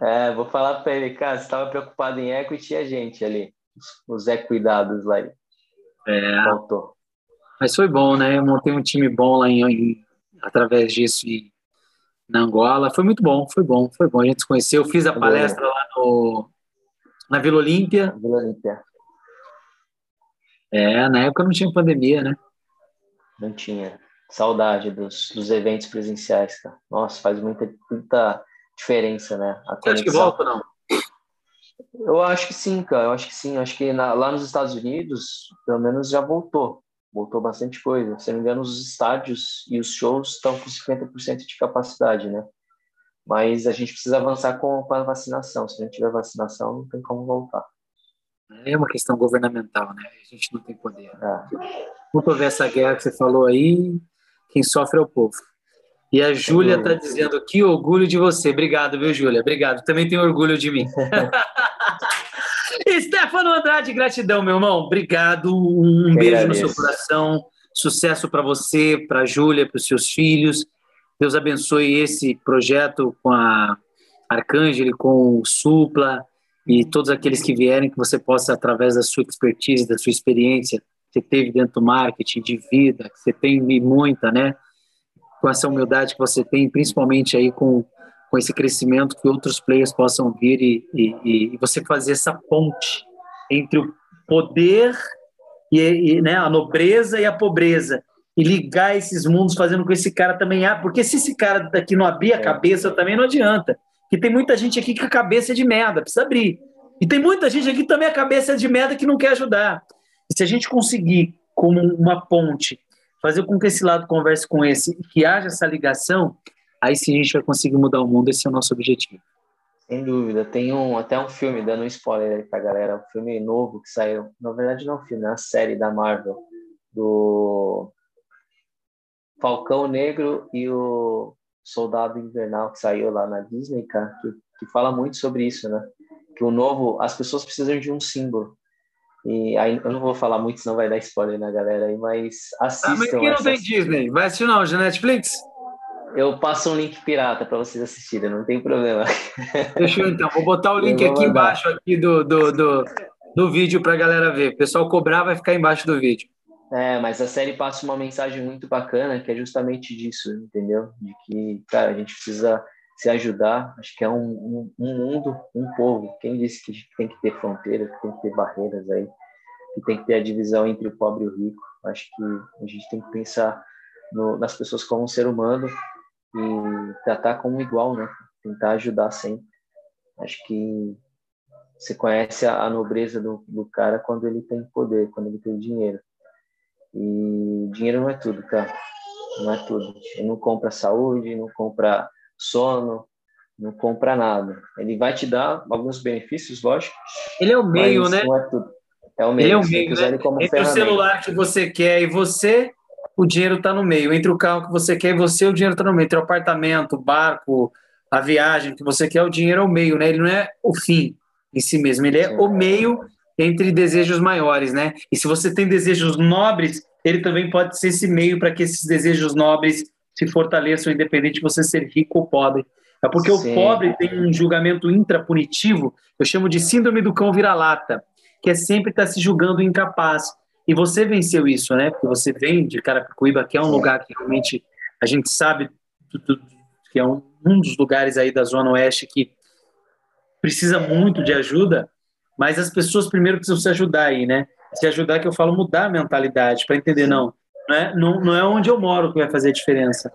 Speaker 2: É, vou falar para ele, cara, você estava preocupado em equity e a gente ali. Os, os equidados lá.
Speaker 1: É,
Speaker 2: Faltou.
Speaker 1: mas foi bom, né? Eu montei um time bom lá em, em- através disso e, na Angola. Foi muito bom, foi bom, foi bom. A gente se conheceu. Eu fiz a palestra lá no, na Vila Olímpia.
Speaker 2: Vila Olímpia.
Speaker 1: É, na época não tinha pandemia, né?
Speaker 2: Não tinha. Saudade dos, dos eventos presenciais, cara. Nossa, faz muita, muita diferença, né? A
Speaker 1: Você acha que volta não?
Speaker 2: Eu acho que sim, cara. Eu acho que sim. Eu acho que na- lá nos Estados Unidos, pelo menos já voltou. Voltou bastante coisa. Se não me engano, os estádios e os shows estão com 50% de capacidade, né? Mas a gente precisa avançar com, com a vacinação. Se não tiver vacinação, não tem como voltar.
Speaker 1: É uma questão governamental, né? A gente não tem poder.
Speaker 2: É.
Speaker 1: Vamos ver essa guerra que você falou aí. Quem sofre é o povo. E a Júlia está dizendo que orgulho de você. Obrigado, viu, Júlia? Obrigado. Também tenho orgulho de mim. Stefano Andrade, gratidão, meu irmão. Obrigado. Um beijo no seu coração. Sucesso para você, para a Júlia, para os seus filhos. Deus abençoe esse projeto com a Arcângel, com o Supla e todos aqueles que vierem, que você possa, através da sua expertise, da sua experiência, que você teve dentro do marketing, de vida, que você tem e muita, né? Com essa humildade que você tem, principalmente aí com, com esse crescimento, que outros players possam vir e, e, e você fazer essa ponte entre o poder e, e, né, a nobreza e a pobreza e ligar esses mundos fazendo com que esse cara também há, porque se esse cara daqui não abrir a
Speaker 2: É.
Speaker 1: cabeça também não adianta. Que tem muita gente aqui que a cabeça é de merda, precisa abrir. E tem muita gente aqui também a cabeça é de merda que não quer ajudar. E se a gente conseguir, como uma ponte, fazer com que esse lado converse com esse, que haja essa ligação, aí sim a gente vai conseguir mudar o mundo. Esse é o nosso objetivo.
Speaker 2: Sem dúvida. Tem um, até um filme, dando um spoiler aí pra galera, um filme novo que saiu. Na verdade, não é um filme, é uma série da Marvel, do Falcão Negro e o Soldado Invernal, que saiu lá na Disney, cara, que, que fala muito sobre isso, né? Que o novo, as pessoas precisam de um símbolo. E aí, eu não vou falar muito, senão vai dar spoiler na galera aí, mas
Speaker 1: Ah,
Speaker 2: assistam.
Speaker 1: mas quem não tem Disney? Vai assistir não, de Netflix?
Speaker 2: Eu passo um link pirata para vocês assistirem, não tem problema.
Speaker 1: Fechou então. Vou botar o link aqui
Speaker 2: mandar.
Speaker 1: embaixo aqui do, do, do, do vídeo para a galera ver. O pessoal cobrar vai ficar embaixo do vídeo.
Speaker 2: É, mas a série passa uma mensagem muito bacana, que é justamente disso, entendeu? De que, cara, a gente precisa se ajudar. Acho que é um, um, um mundo, um povo. Quem disse que tem que ter fronteiras, que tem que ter barreiras aí, que tem que ter a divisão entre o pobre e o rico? Acho que a gente tem que pensar no, nas pessoas como um ser humano e tratar como igual, né? Tentar ajudar sempre. Acho que você conhece a, a nobreza do, do cara quando ele tem poder, quando ele tem dinheiro. E dinheiro não é tudo, cara. Não é tudo. Ele não compra saúde, não compra sono, não compra nada. Ele vai te dar alguns benefícios, lógico.
Speaker 1: Ele é o meio, né?
Speaker 2: Não é tudo. É o meio.
Speaker 1: Ele é o meio, né?
Speaker 2: ele como
Speaker 1: Entre o
Speaker 2: ferramenta.
Speaker 1: celular que você quer e você, o dinheiro está no meio. Entre o carro que você quer e você, o dinheiro está no meio. Entre o apartamento, o barco, a viagem que você quer, o dinheiro é o meio, né? Ele não é o fim em si mesmo. Ele é
Speaker 2: Sim.
Speaker 1: o meio entre desejos maiores, né? E se você tem desejos nobres, ele também pode ser esse meio para que esses desejos nobres se fortaleçam, independente de você ser rico ou pobre. É porque o
Speaker 2: Sim.
Speaker 1: pobre tem um julgamento intrapunitivo, eu chamo de síndrome do cão vira-lata, que é sempre estar se julgando incapaz. E você venceu isso, né? Porque você vem de Carapicuíba, que é um
Speaker 2: Sim.
Speaker 1: lugar que realmente a gente sabe que é um, um dos lugares aí da Zona Oeste que precisa muito de ajuda, mas as pessoas primeiro precisam se ajudar aí, né? Se ajudar, que eu falo, mudar a mentalidade, para entender, não, não é, não, não é onde eu moro que vai fazer a diferença.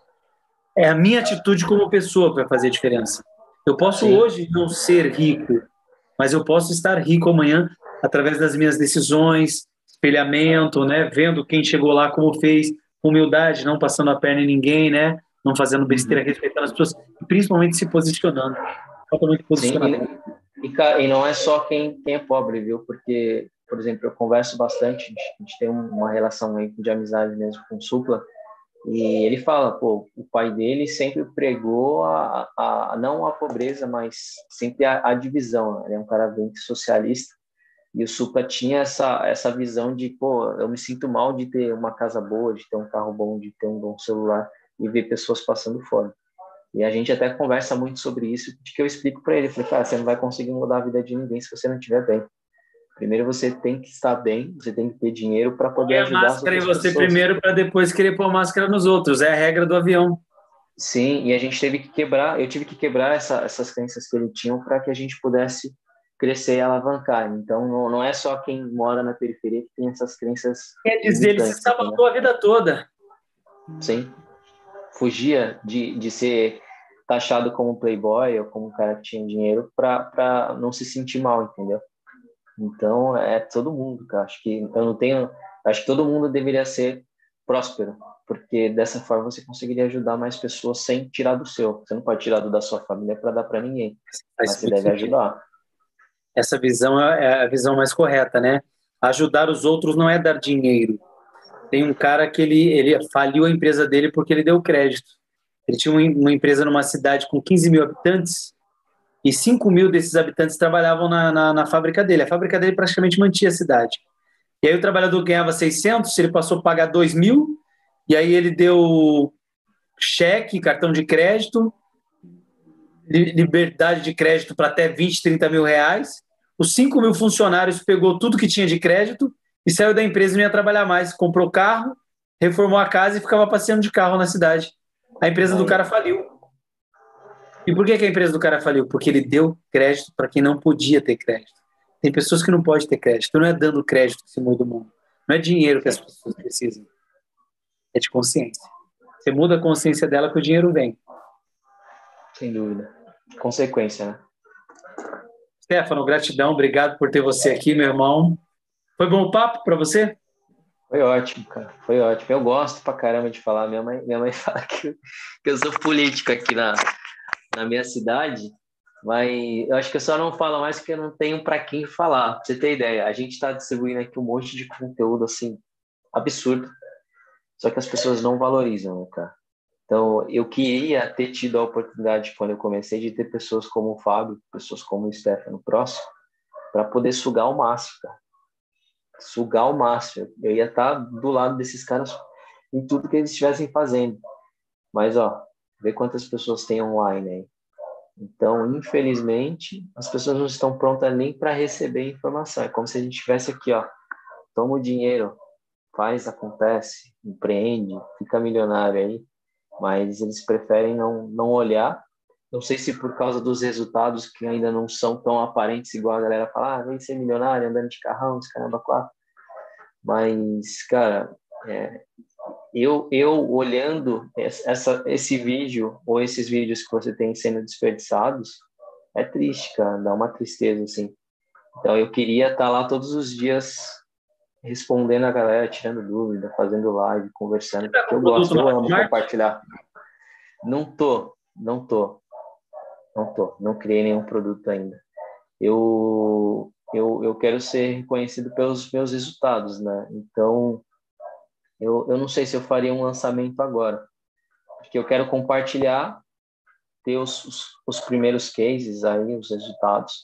Speaker 1: É a minha atitude como pessoa que vai fazer a diferença. Eu posso
Speaker 2: Sim.
Speaker 1: hoje não ser rico, mas eu posso estar rico amanhã através das minhas decisões, espelhamento, né? Vendo quem chegou lá como fez, humildade, não passando a perna em ninguém, né? não fazendo besteira, respeitando as pessoas, e principalmente se posicionando. Totalmente
Speaker 2: Sim,
Speaker 1: posicionado.
Speaker 2: e, e, e não é só quem, quem é pobre, viu? Porque, por exemplo, eu converso bastante, a gente, a gente tem um- uma relação aí de amizade mesmo com o Supla, e ele fala, pô, o pai dele sempre pregou a, a, a- não a pobreza, mas sempre a, a divisão. né? Ele é um cara bem socialista, e o Supla tinha essa, essa visão de, pô, eu me sinto mal de ter uma casa boa, de ter um carro bom, de ter um bom celular, e ver pessoas passando fome. E a gente até conversa muito sobre isso, de que eu explico para ele, falei, cara, você não vai conseguir mudar a vida de ninguém se você não estiver bem. Primeiro você tem que estar bem, você tem que ter dinheiro para poder
Speaker 1: a
Speaker 2: ajudar
Speaker 1: máscara em você
Speaker 2: pessoas.
Speaker 1: primeiro para depois querer pôr máscara nos outros. É a regra do avião.
Speaker 2: Sim, e a gente teve que quebrar, eu tive que quebrar essa, essas crenças que ele tinha para que a gente pudesse crescer e alavancar. Então não, não é só quem mora na periferia que tem essas crenças.
Speaker 1: Quer dizer, ele se
Speaker 2: limitantes,
Speaker 1: sabotou a vida toda.
Speaker 2: Sim. Fugia de, de ser taxado como playboy ou como um cara que tinha dinheiro para não se sentir mal, entendeu? Então, é todo mundo, cara. Acho que eu não tenho. Acho que todo mundo deveria ser próspero, porque dessa forma você conseguiria ajudar mais pessoas sem tirar do seu. Você não pode tirar do da sua família para dar para ninguém, mas você deve ajudar.
Speaker 1: Essa visão é é a visão mais correta, né? Ajudar os outros não é dar dinheiro. Tem um cara que ele, ele faliu a empresa dele porque ele deu crédito. Ele tinha uma, empresa numa cidade com 15 mil habitantes e 5 mil desses habitantes trabalhavam na, na, na fábrica dele. A fábrica dele praticamente mantinha a cidade. E aí o trabalhador ganhava 600, ele passou a pagar 2 mil, e aí ele deu cheque, cartão de crédito, li- liberdade de crédito para até 20, 30 mil reais. Os 5 mil funcionários pegou tudo que tinha de crédito e saiu da empresa não ia trabalhar mais. Comprou carro, reformou a casa e ficava passeando de carro na cidade. A empresa do cara faliu. E por que, que a empresa do cara faliu? Porque ele deu crédito para quem não podia ter crédito. Tem pessoas que não podem ter crédito. Não é dando crédito que se muda o mundo. Não é dinheiro que as pessoas precisam. É de consciência. Você muda a consciência dela que o dinheiro vem.
Speaker 2: Sem dúvida. Consequência, né?
Speaker 1: Stefano, gratidão. Obrigado por ter você aqui, meu irmão. Foi bom o papo para você?
Speaker 2: Foi ótimo, cara. Foi ótimo. Eu gosto pra caramba de falar. Minha mãe, minha mãe fala que eu, que eu sou político aqui na, na minha cidade, mas eu acho que eu só não falo mais porque eu não tenho para quem falar. Pra você ter ideia, a gente está distribuindo aqui um monte de conteúdo assim absurdo, só que as pessoas não valorizam, né, cara? Então, eu queria ter tido a oportunidade quando eu comecei de ter pessoas como o Fábio, pessoas como o Stefano próximo, para poder sugar o máximo, cara sugar ao máximo. Eu ia estar do lado desses caras em tudo que eles estivessem fazendo. Mas, ó, vê quantas pessoas tem online aí. Então, infelizmente, as pessoas não estão prontas nem para receber informação. É como se a gente tivesse aqui, ó, toma o dinheiro, faz, acontece, empreende, fica milionário aí. Mas eles preferem não, não olhar. Não sei se por causa dos resultados que ainda não são tão aparentes, igual a galera fala, ah, vem ser milionário, andando de carrão, esse caramba, quatro. Mas, cara, é, eu, eu olhando essa, esse vídeo, ou esses vídeos que você tem sendo desperdiçados, é triste, cara, dá uma tristeza, assim. Então, eu queria estar lá todos os dias respondendo a galera, tirando dúvida, fazendo live, conversando, porque eu gosto, eu amo compartilhar. Não tô, não tô, não tô, não criei nenhum produto ainda. Eu, eu, eu quero ser reconhecido pelos meus resultados, né? Então, eu, eu não sei se eu faria um lançamento agora, porque eu quero compartilhar, ter os, os, os primeiros cases aí, os resultados,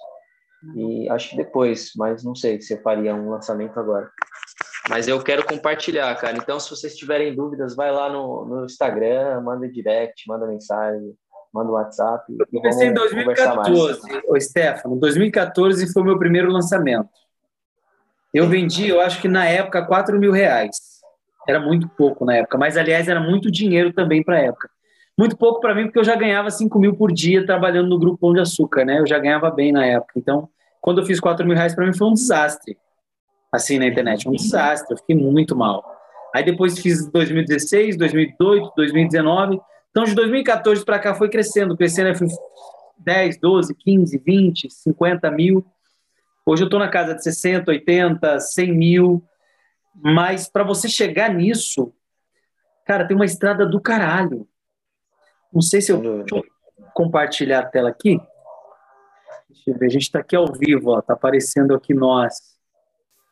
Speaker 2: e acho que depois, mas não sei se eu faria um lançamento agora. Mas eu quero compartilhar, cara. Então, se vocês tiverem dúvidas, vai lá no, no Instagram, manda direct, manda mensagem, manda WhatsApp.
Speaker 1: Eu comecei em 2014, ô Stefano. 2014 foi o meu primeiro lançamento. Eu vendi, eu acho que na época, 4 mil reais. Era muito pouco na época, mas aliás era muito dinheiro também para a época. Muito pouco para mim, porque eu já ganhava 5 mil por dia trabalhando no Grupo Pão de Açúcar, né? Eu já ganhava bem na época. Então, quando eu fiz 4 mil reais, para mim foi um desastre. Assim na internet, um desastre. Eu fiquei muito mal. Aí depois fiz 2016, 2018, 2019. Então, de 2014 para cá foi crescendo, crescendo. Fui 10, 12, 15, 20, 50 mil. Hoje eu estou na casa de 60, 80, 100 mil. Mas para você chegar nisso, cara, tem uma estrada do caralho. Não sei se eu. Deixa eu compartilhar a tela aqui. Deixa eu ver, a gente está aqui ao vivo, ó, tá aparecendo aqui nós.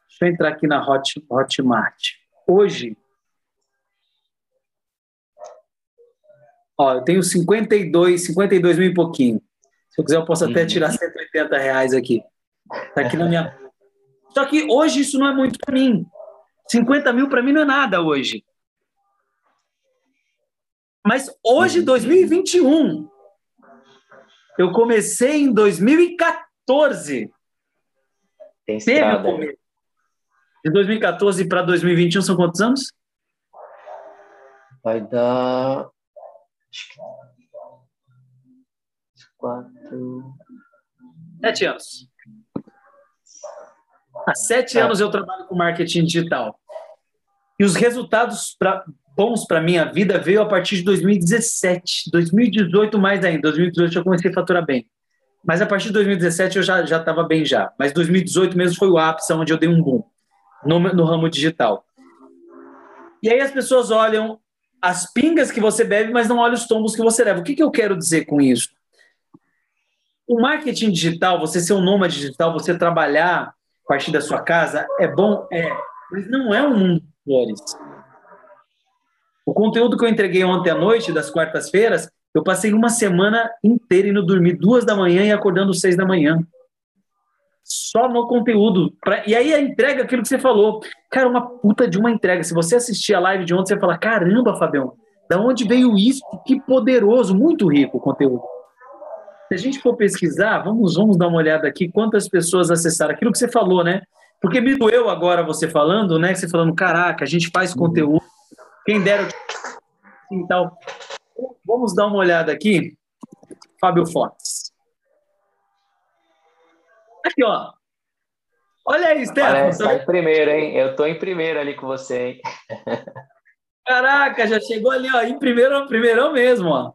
Speaker 1: Deixa eu entrar aqui na Hot, Hotmart. Hoje, ó, eu tenho 52, 52 mil e pouquinho. Se eu quiser, eu posso até tirar 180 reais aqui. Tá aqui na minha. Só que hoje isso não é muito para mim. 50 mil para mim não é nada hoje. Mas hoje, 2021, eu comecei em 2014.
Speaker 2: Tem
Speaker 1: Teve
Speaker 2: estrada.
Speaker 1: começo. De 2014 para 2021 são quantos anos?
Speaker 2: Vai dar. Quatro.
Speaker 1: Sete anos. Há sete
Speaker 2: É.
Speaker 1: anos eu trabalho com marketing digital. E os resultados pra, bons para minha vida veio a partir de 2017. 2018 mais ainda. 2018 eu comecei a faturar bem. Mas a partir de 2017 eu já já estava bem já. Mas 2018 mesmo foi o ápice onde eu dei um boom no, no ramo digital. E aí as pessoas olham as pingas que você bebe, mas não olham os tombos que você leva. O que, que eu quero dizer com isso? O marketing digital, você ser um nômade digital, você trabalhar a partir da sua casa, é bom, é, mas não é um mundo de flores. O conteúdo que eu entreguei ontem à noite, das quartas-feiras, eu passei uma semana inteira indo dormir duas da manhã e acordando seis da manhã. Só no conteúdo. Pra- E aí a entrega, aquilo que você falou. Cara, uma puta de uma entrega. Se você assistir a live de ontem, você vai falar: caramba, Fabião, da onde veio isso? Que poderoso, muito rico o conteúdo. Se a gente for pesquisar, vamos, vamos dar uma olhada aqui quantas pessoas acessaram aquilo que você falou, né? Porque me doeu agora você falando, né? Você falando, caraca, a gente faz conteúdo. Quem dera eu e tal. Vamos dar uma olhada aqui. Fábio Fox. Aqui, ó. Olha aí, Stefano.
Speaker 2: Tá em primeiro, hein? Eu tô em primeiro ali com você, hein?
Speaker 1: Caraca, já chegou ali, ó, em primeiro, primeirão mesmo, ó.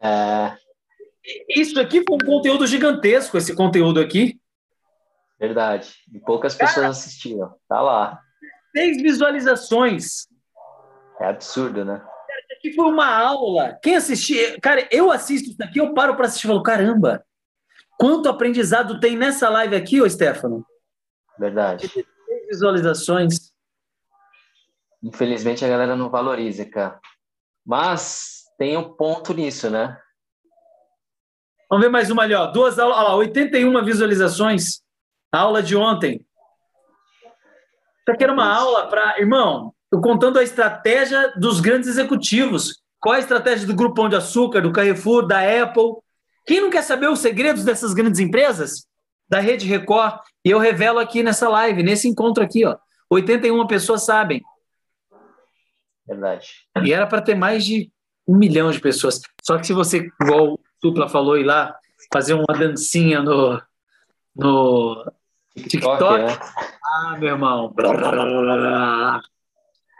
Speaker 2: É,
Speaker 1: Isso aqui foi um conteúdo gigantesco, esse conteúdo aqui.
Speaker 2: verdade. E poucas pessoas assistiram. Tá lá.
Speaker 1: Seis visualizações.
Speaker 2: É absurdo, né?
Speaker 1: Isso aqui foi uma aula. Quem assistir, cara, eu assisto isso daqui, eu paro para assistir e falo, caramba, quanto aprendizado tem nessa live aqui, ô Stefano?
Speaker 2: Verdade.
Speaker 1: Visualizações.
Speaker 2: Infelizmente a galera não valoriza, cara. Mas tem um ponto nisso, né?
Speaker 1: Vamos ver mais uma ali, ó. Duas aulas, olha lá, 81 visualizações. A aula de ontem. Isso aqui era uma aula para. Irmão, eu contando a estratégia dos grandes executivos. Qual é a estratégia do Grupo Pão de Açúcar, do Carrefour, da Apple? Quem não quer saber os segredos dessas grandes empresas? Da Rede Record. E eu revelo aqui nessa live, nesse encontro aqui, ó. 81 pessoas sabem.
Speaker 2: Verdade.
Speaker 1: E era para ter mais de um milhão de pessoas. Só que se você, igual o Supla falou, ir lá fazer uma dancinha no, no
Speaker 2: TikTok,
Speaker 1: TikTok?
Speaker 2: né?
Speaker 1: Ah, meu irmão.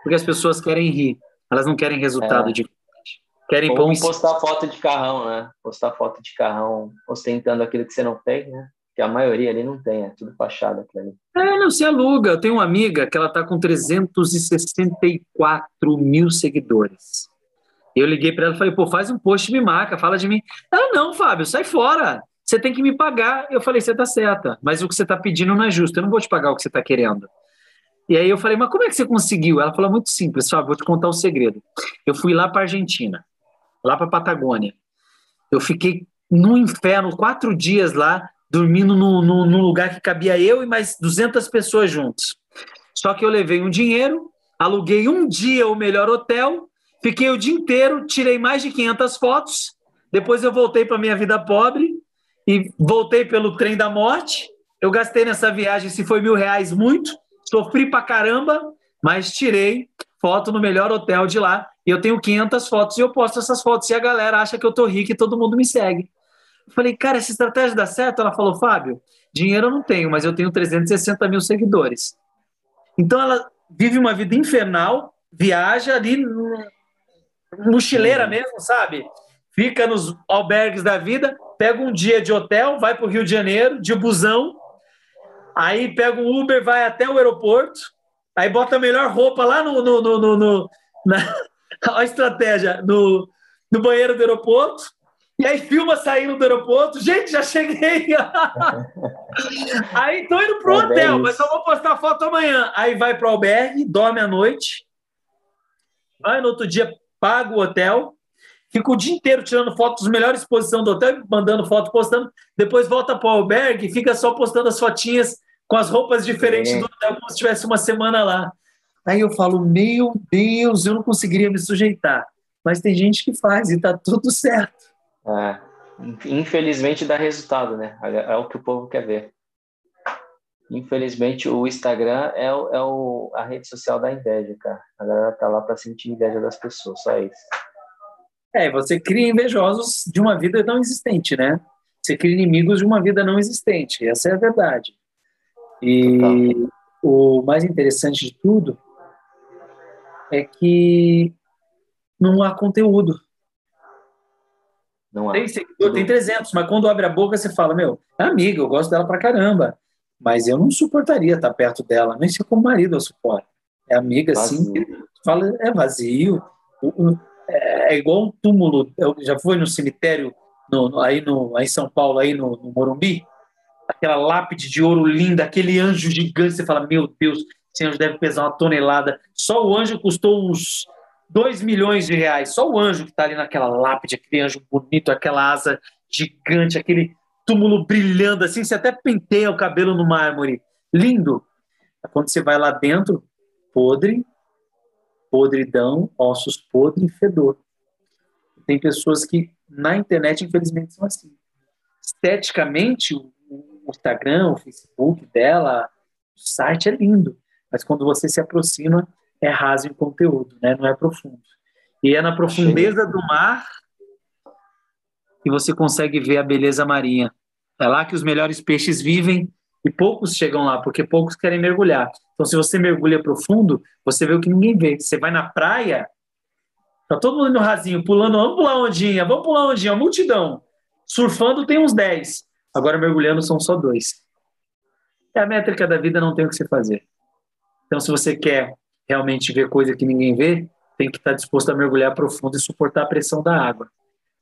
Speaker 1: Porque as pessoas querem rir. Elas não querem resultado
Speaker 2: É.
Speaker 1: de Querem pão
Speaker 2: postar foto de carrão, né? Postar foto de carrão ostentando aquilo que você não tem, né? Que a maioria ali não tem, é tudo fachada aquilo ali.
Speaker 1: É, não, se aluga. Eu tenho uma amiga que ela tá com 364 mil seguidores. Eu liguei para ela e falei, pô, faz um post, me marca, fala de mim. Ela, não, Fábio, sai fora. Você tem que me pagar. Eu falei, você tá certa, mas o que você tá pedindo não é justo. Eu não vou te pagar o que você tá querendo. E aí eu falei, mas como é que você conseguiu? Ela falou, muito simples, Fábio, vou te contar o segredo. Eu fui lá para Argentina, lá para Patagônia. Eu fiquei no inferno, quatro dias lá, dormindo num lugar que cabia eu e mais 200 pessoas juntos. Só que eu levei um dinheiro, aluguei um dia o melhor hotel, fiquei o dia inteiro, tirei mais de 500 fotos, depois eu voltei para minha vida pobre e voltei pelo trem da morte. Eu gastei nessa viagem, se foi mil reais, muito, sofri pra caramba, mas tirei foto no melhor hotel de lá e eu tenho 500 fotos e eu posto essas fotos e a galera acha que eu tô rico e todo mundo me segue. Eu falei, cara, essa estratégia dá certo? Ela falou, Fábio, dinheiro eu não tenho, mas eu tenho 360 mil seguidores. Então ela vive uma vida infernal, viaja ali, mochileira mesmo, sabe? Fica nos albergues da vida, pega um dia de hotel, vai para o Rio de Janeiro, de busão, aí pega um Uber, vai até o aeroporto, aí bota a melhor roupa lá no. no, no, no, no na, a estratégia, no, no banheiro do aeroporto, e aí filma saindo do aeroporto. Gente, já cheguei! aí tô indo pro
Speaker 2: É
Speaker 1: hotel, mas só vou postar foto amanhã. Aí vai pro albergue, dorme à noite, vai no outro dia, paga o hotel, fica o dia inteiro tirando fotos das melhores posições do hotel, mandando foto, postando, depois volta pro albergue e fica só postando as fotinhas com as roupas diferentes
Speaker 2: É.
Speaker 1: do hotel, como se tivesse uma semana lá. Aí eu falo, meu Deus, eu não conseguiria me sujeitar. Mas tem gente que faz e tá tudo certo.
Speaker 2: É, infelizmente dá resultado, né? É o que o povo quer ver. Infelizmente o Instagram é, o, é o, a rede social da inveja, cara. A galera tá lá pra sentir inveja das pessoas, só isso.
Speaker 1: É, você cria invejosos de uma vida não existente, né? Você cria inimigos de uma vida não existente. Essa é a verdade. E o mais interessante de tudo é que não há conteúdo.
Speaker 2: Não há.
Speaker 1: Tem seguidor, tem 300, mas quando abre a boca você fala, meu, é amiga, eu gosto dela pra caramba, mas eu não suportaria estar perto dela, nem se como marido eu suporto. É amiga, sim,
Speaker 2: Vazio.
Speaker 1: fala, é vazio, é é igual um túmulo, eu já foi no cemitério no- no- aí, no, aí em São Paulo, aí no, no Morumbi, aquela lápide de ouro linda, aquele anjo gigante, você fala, meu Deus, esse anjo deve pesar uma tonelada, só o anjo custou uns 2 milhões de reais, só o anjo que está ali naquela lápide, aquele anjo bonito, aquela asa gigante, aquele túmulo brilhando assim, você até penteia o cabelo no mármore, lindo. Quando você vai lá dentro, podre, podridão, ossos podres e fedor. Tem pessoas que na internet, infelizmente, são assim. Esteticamente, o o Instagram, o Facebook dela, o site é lindo, mas quando você se aproxima, é raso em conteúdo, né? não é profundo. E é na profundeza do mar que você consegue ver a beleza marinha. É lá que os melhores peixes vivem e poucos chegam lá, porque poucos querem mergulhar. Então, se você mergulha profundo, você vê o que ninguém vê. Você vai na praia, tá todo mundo no rasinho, pulando, vamos pular ondinha, vamos pular ondinha, multidão. Surfando tem uns 10, agora mergulhando são só dois. É a métrica da vida, não tem o que você fazer. Então, se você quer realmente ver coisa que ninguém vê, tem que estar disposto a mergulhar profundo e suportar a pressão da água.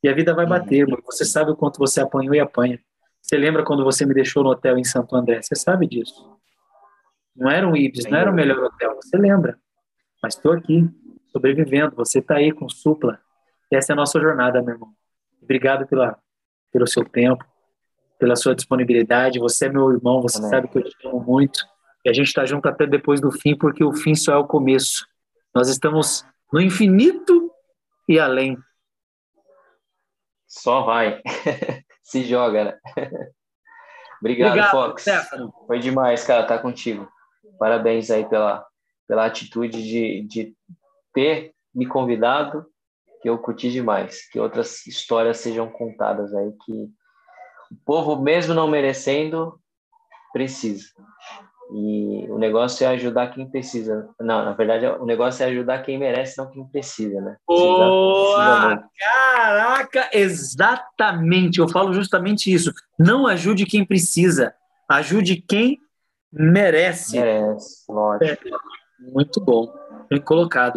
Speaker 1: E a vida vai bater, mano. você sabe o quanto você apanhou e apanha. Você lembra quando você me deixou no hotel em Santo André? Você sabe disso. Não era um Ibis, não era o melhor hotel, você lembra. Mas estou aqui, sobrevivendo. Você está aí com supla. Essa é a nossa jornada, meu irmão. Obrigado pela, pelo seu tempo, pela sua disponibilidade. Você é meu irmão, você
Speaker 2: Amém.
Speaker 1: sabe que eu te amo muito. E a gente está junto até depois do fim, porque o fim só é o começo. Nós estamos no infinito e além.
Speaker 2: Só vai. Se joga, né? Obrigado,
Speaker 1: Obrigado,
Speaker 2: Fox.
Speaker 1: Stefano.
Speaker 2: Foi demais, cara, tá contigo. Parabéns aí pela, pela atitude de, de ter me convidado, que eu curti demais. Que outras histórias sejam contadas aí, que o povo, mesmo não merecendo, precisa. E o negócio é ajudar quem precisa. Não, na verdade, o negócio é ajudar quem merece, não quem precisa, né? Precisa- precisa
Speaker 1: Boa!
Speaker 2: muito.
Speaker 1: Caraca, exatamente. Eu falo justamente isso. Não ajude quem precisa, ajude quem merece.
Speaker 2: Merece, lógico.
Speaker 1: Muito bom, bem colocado.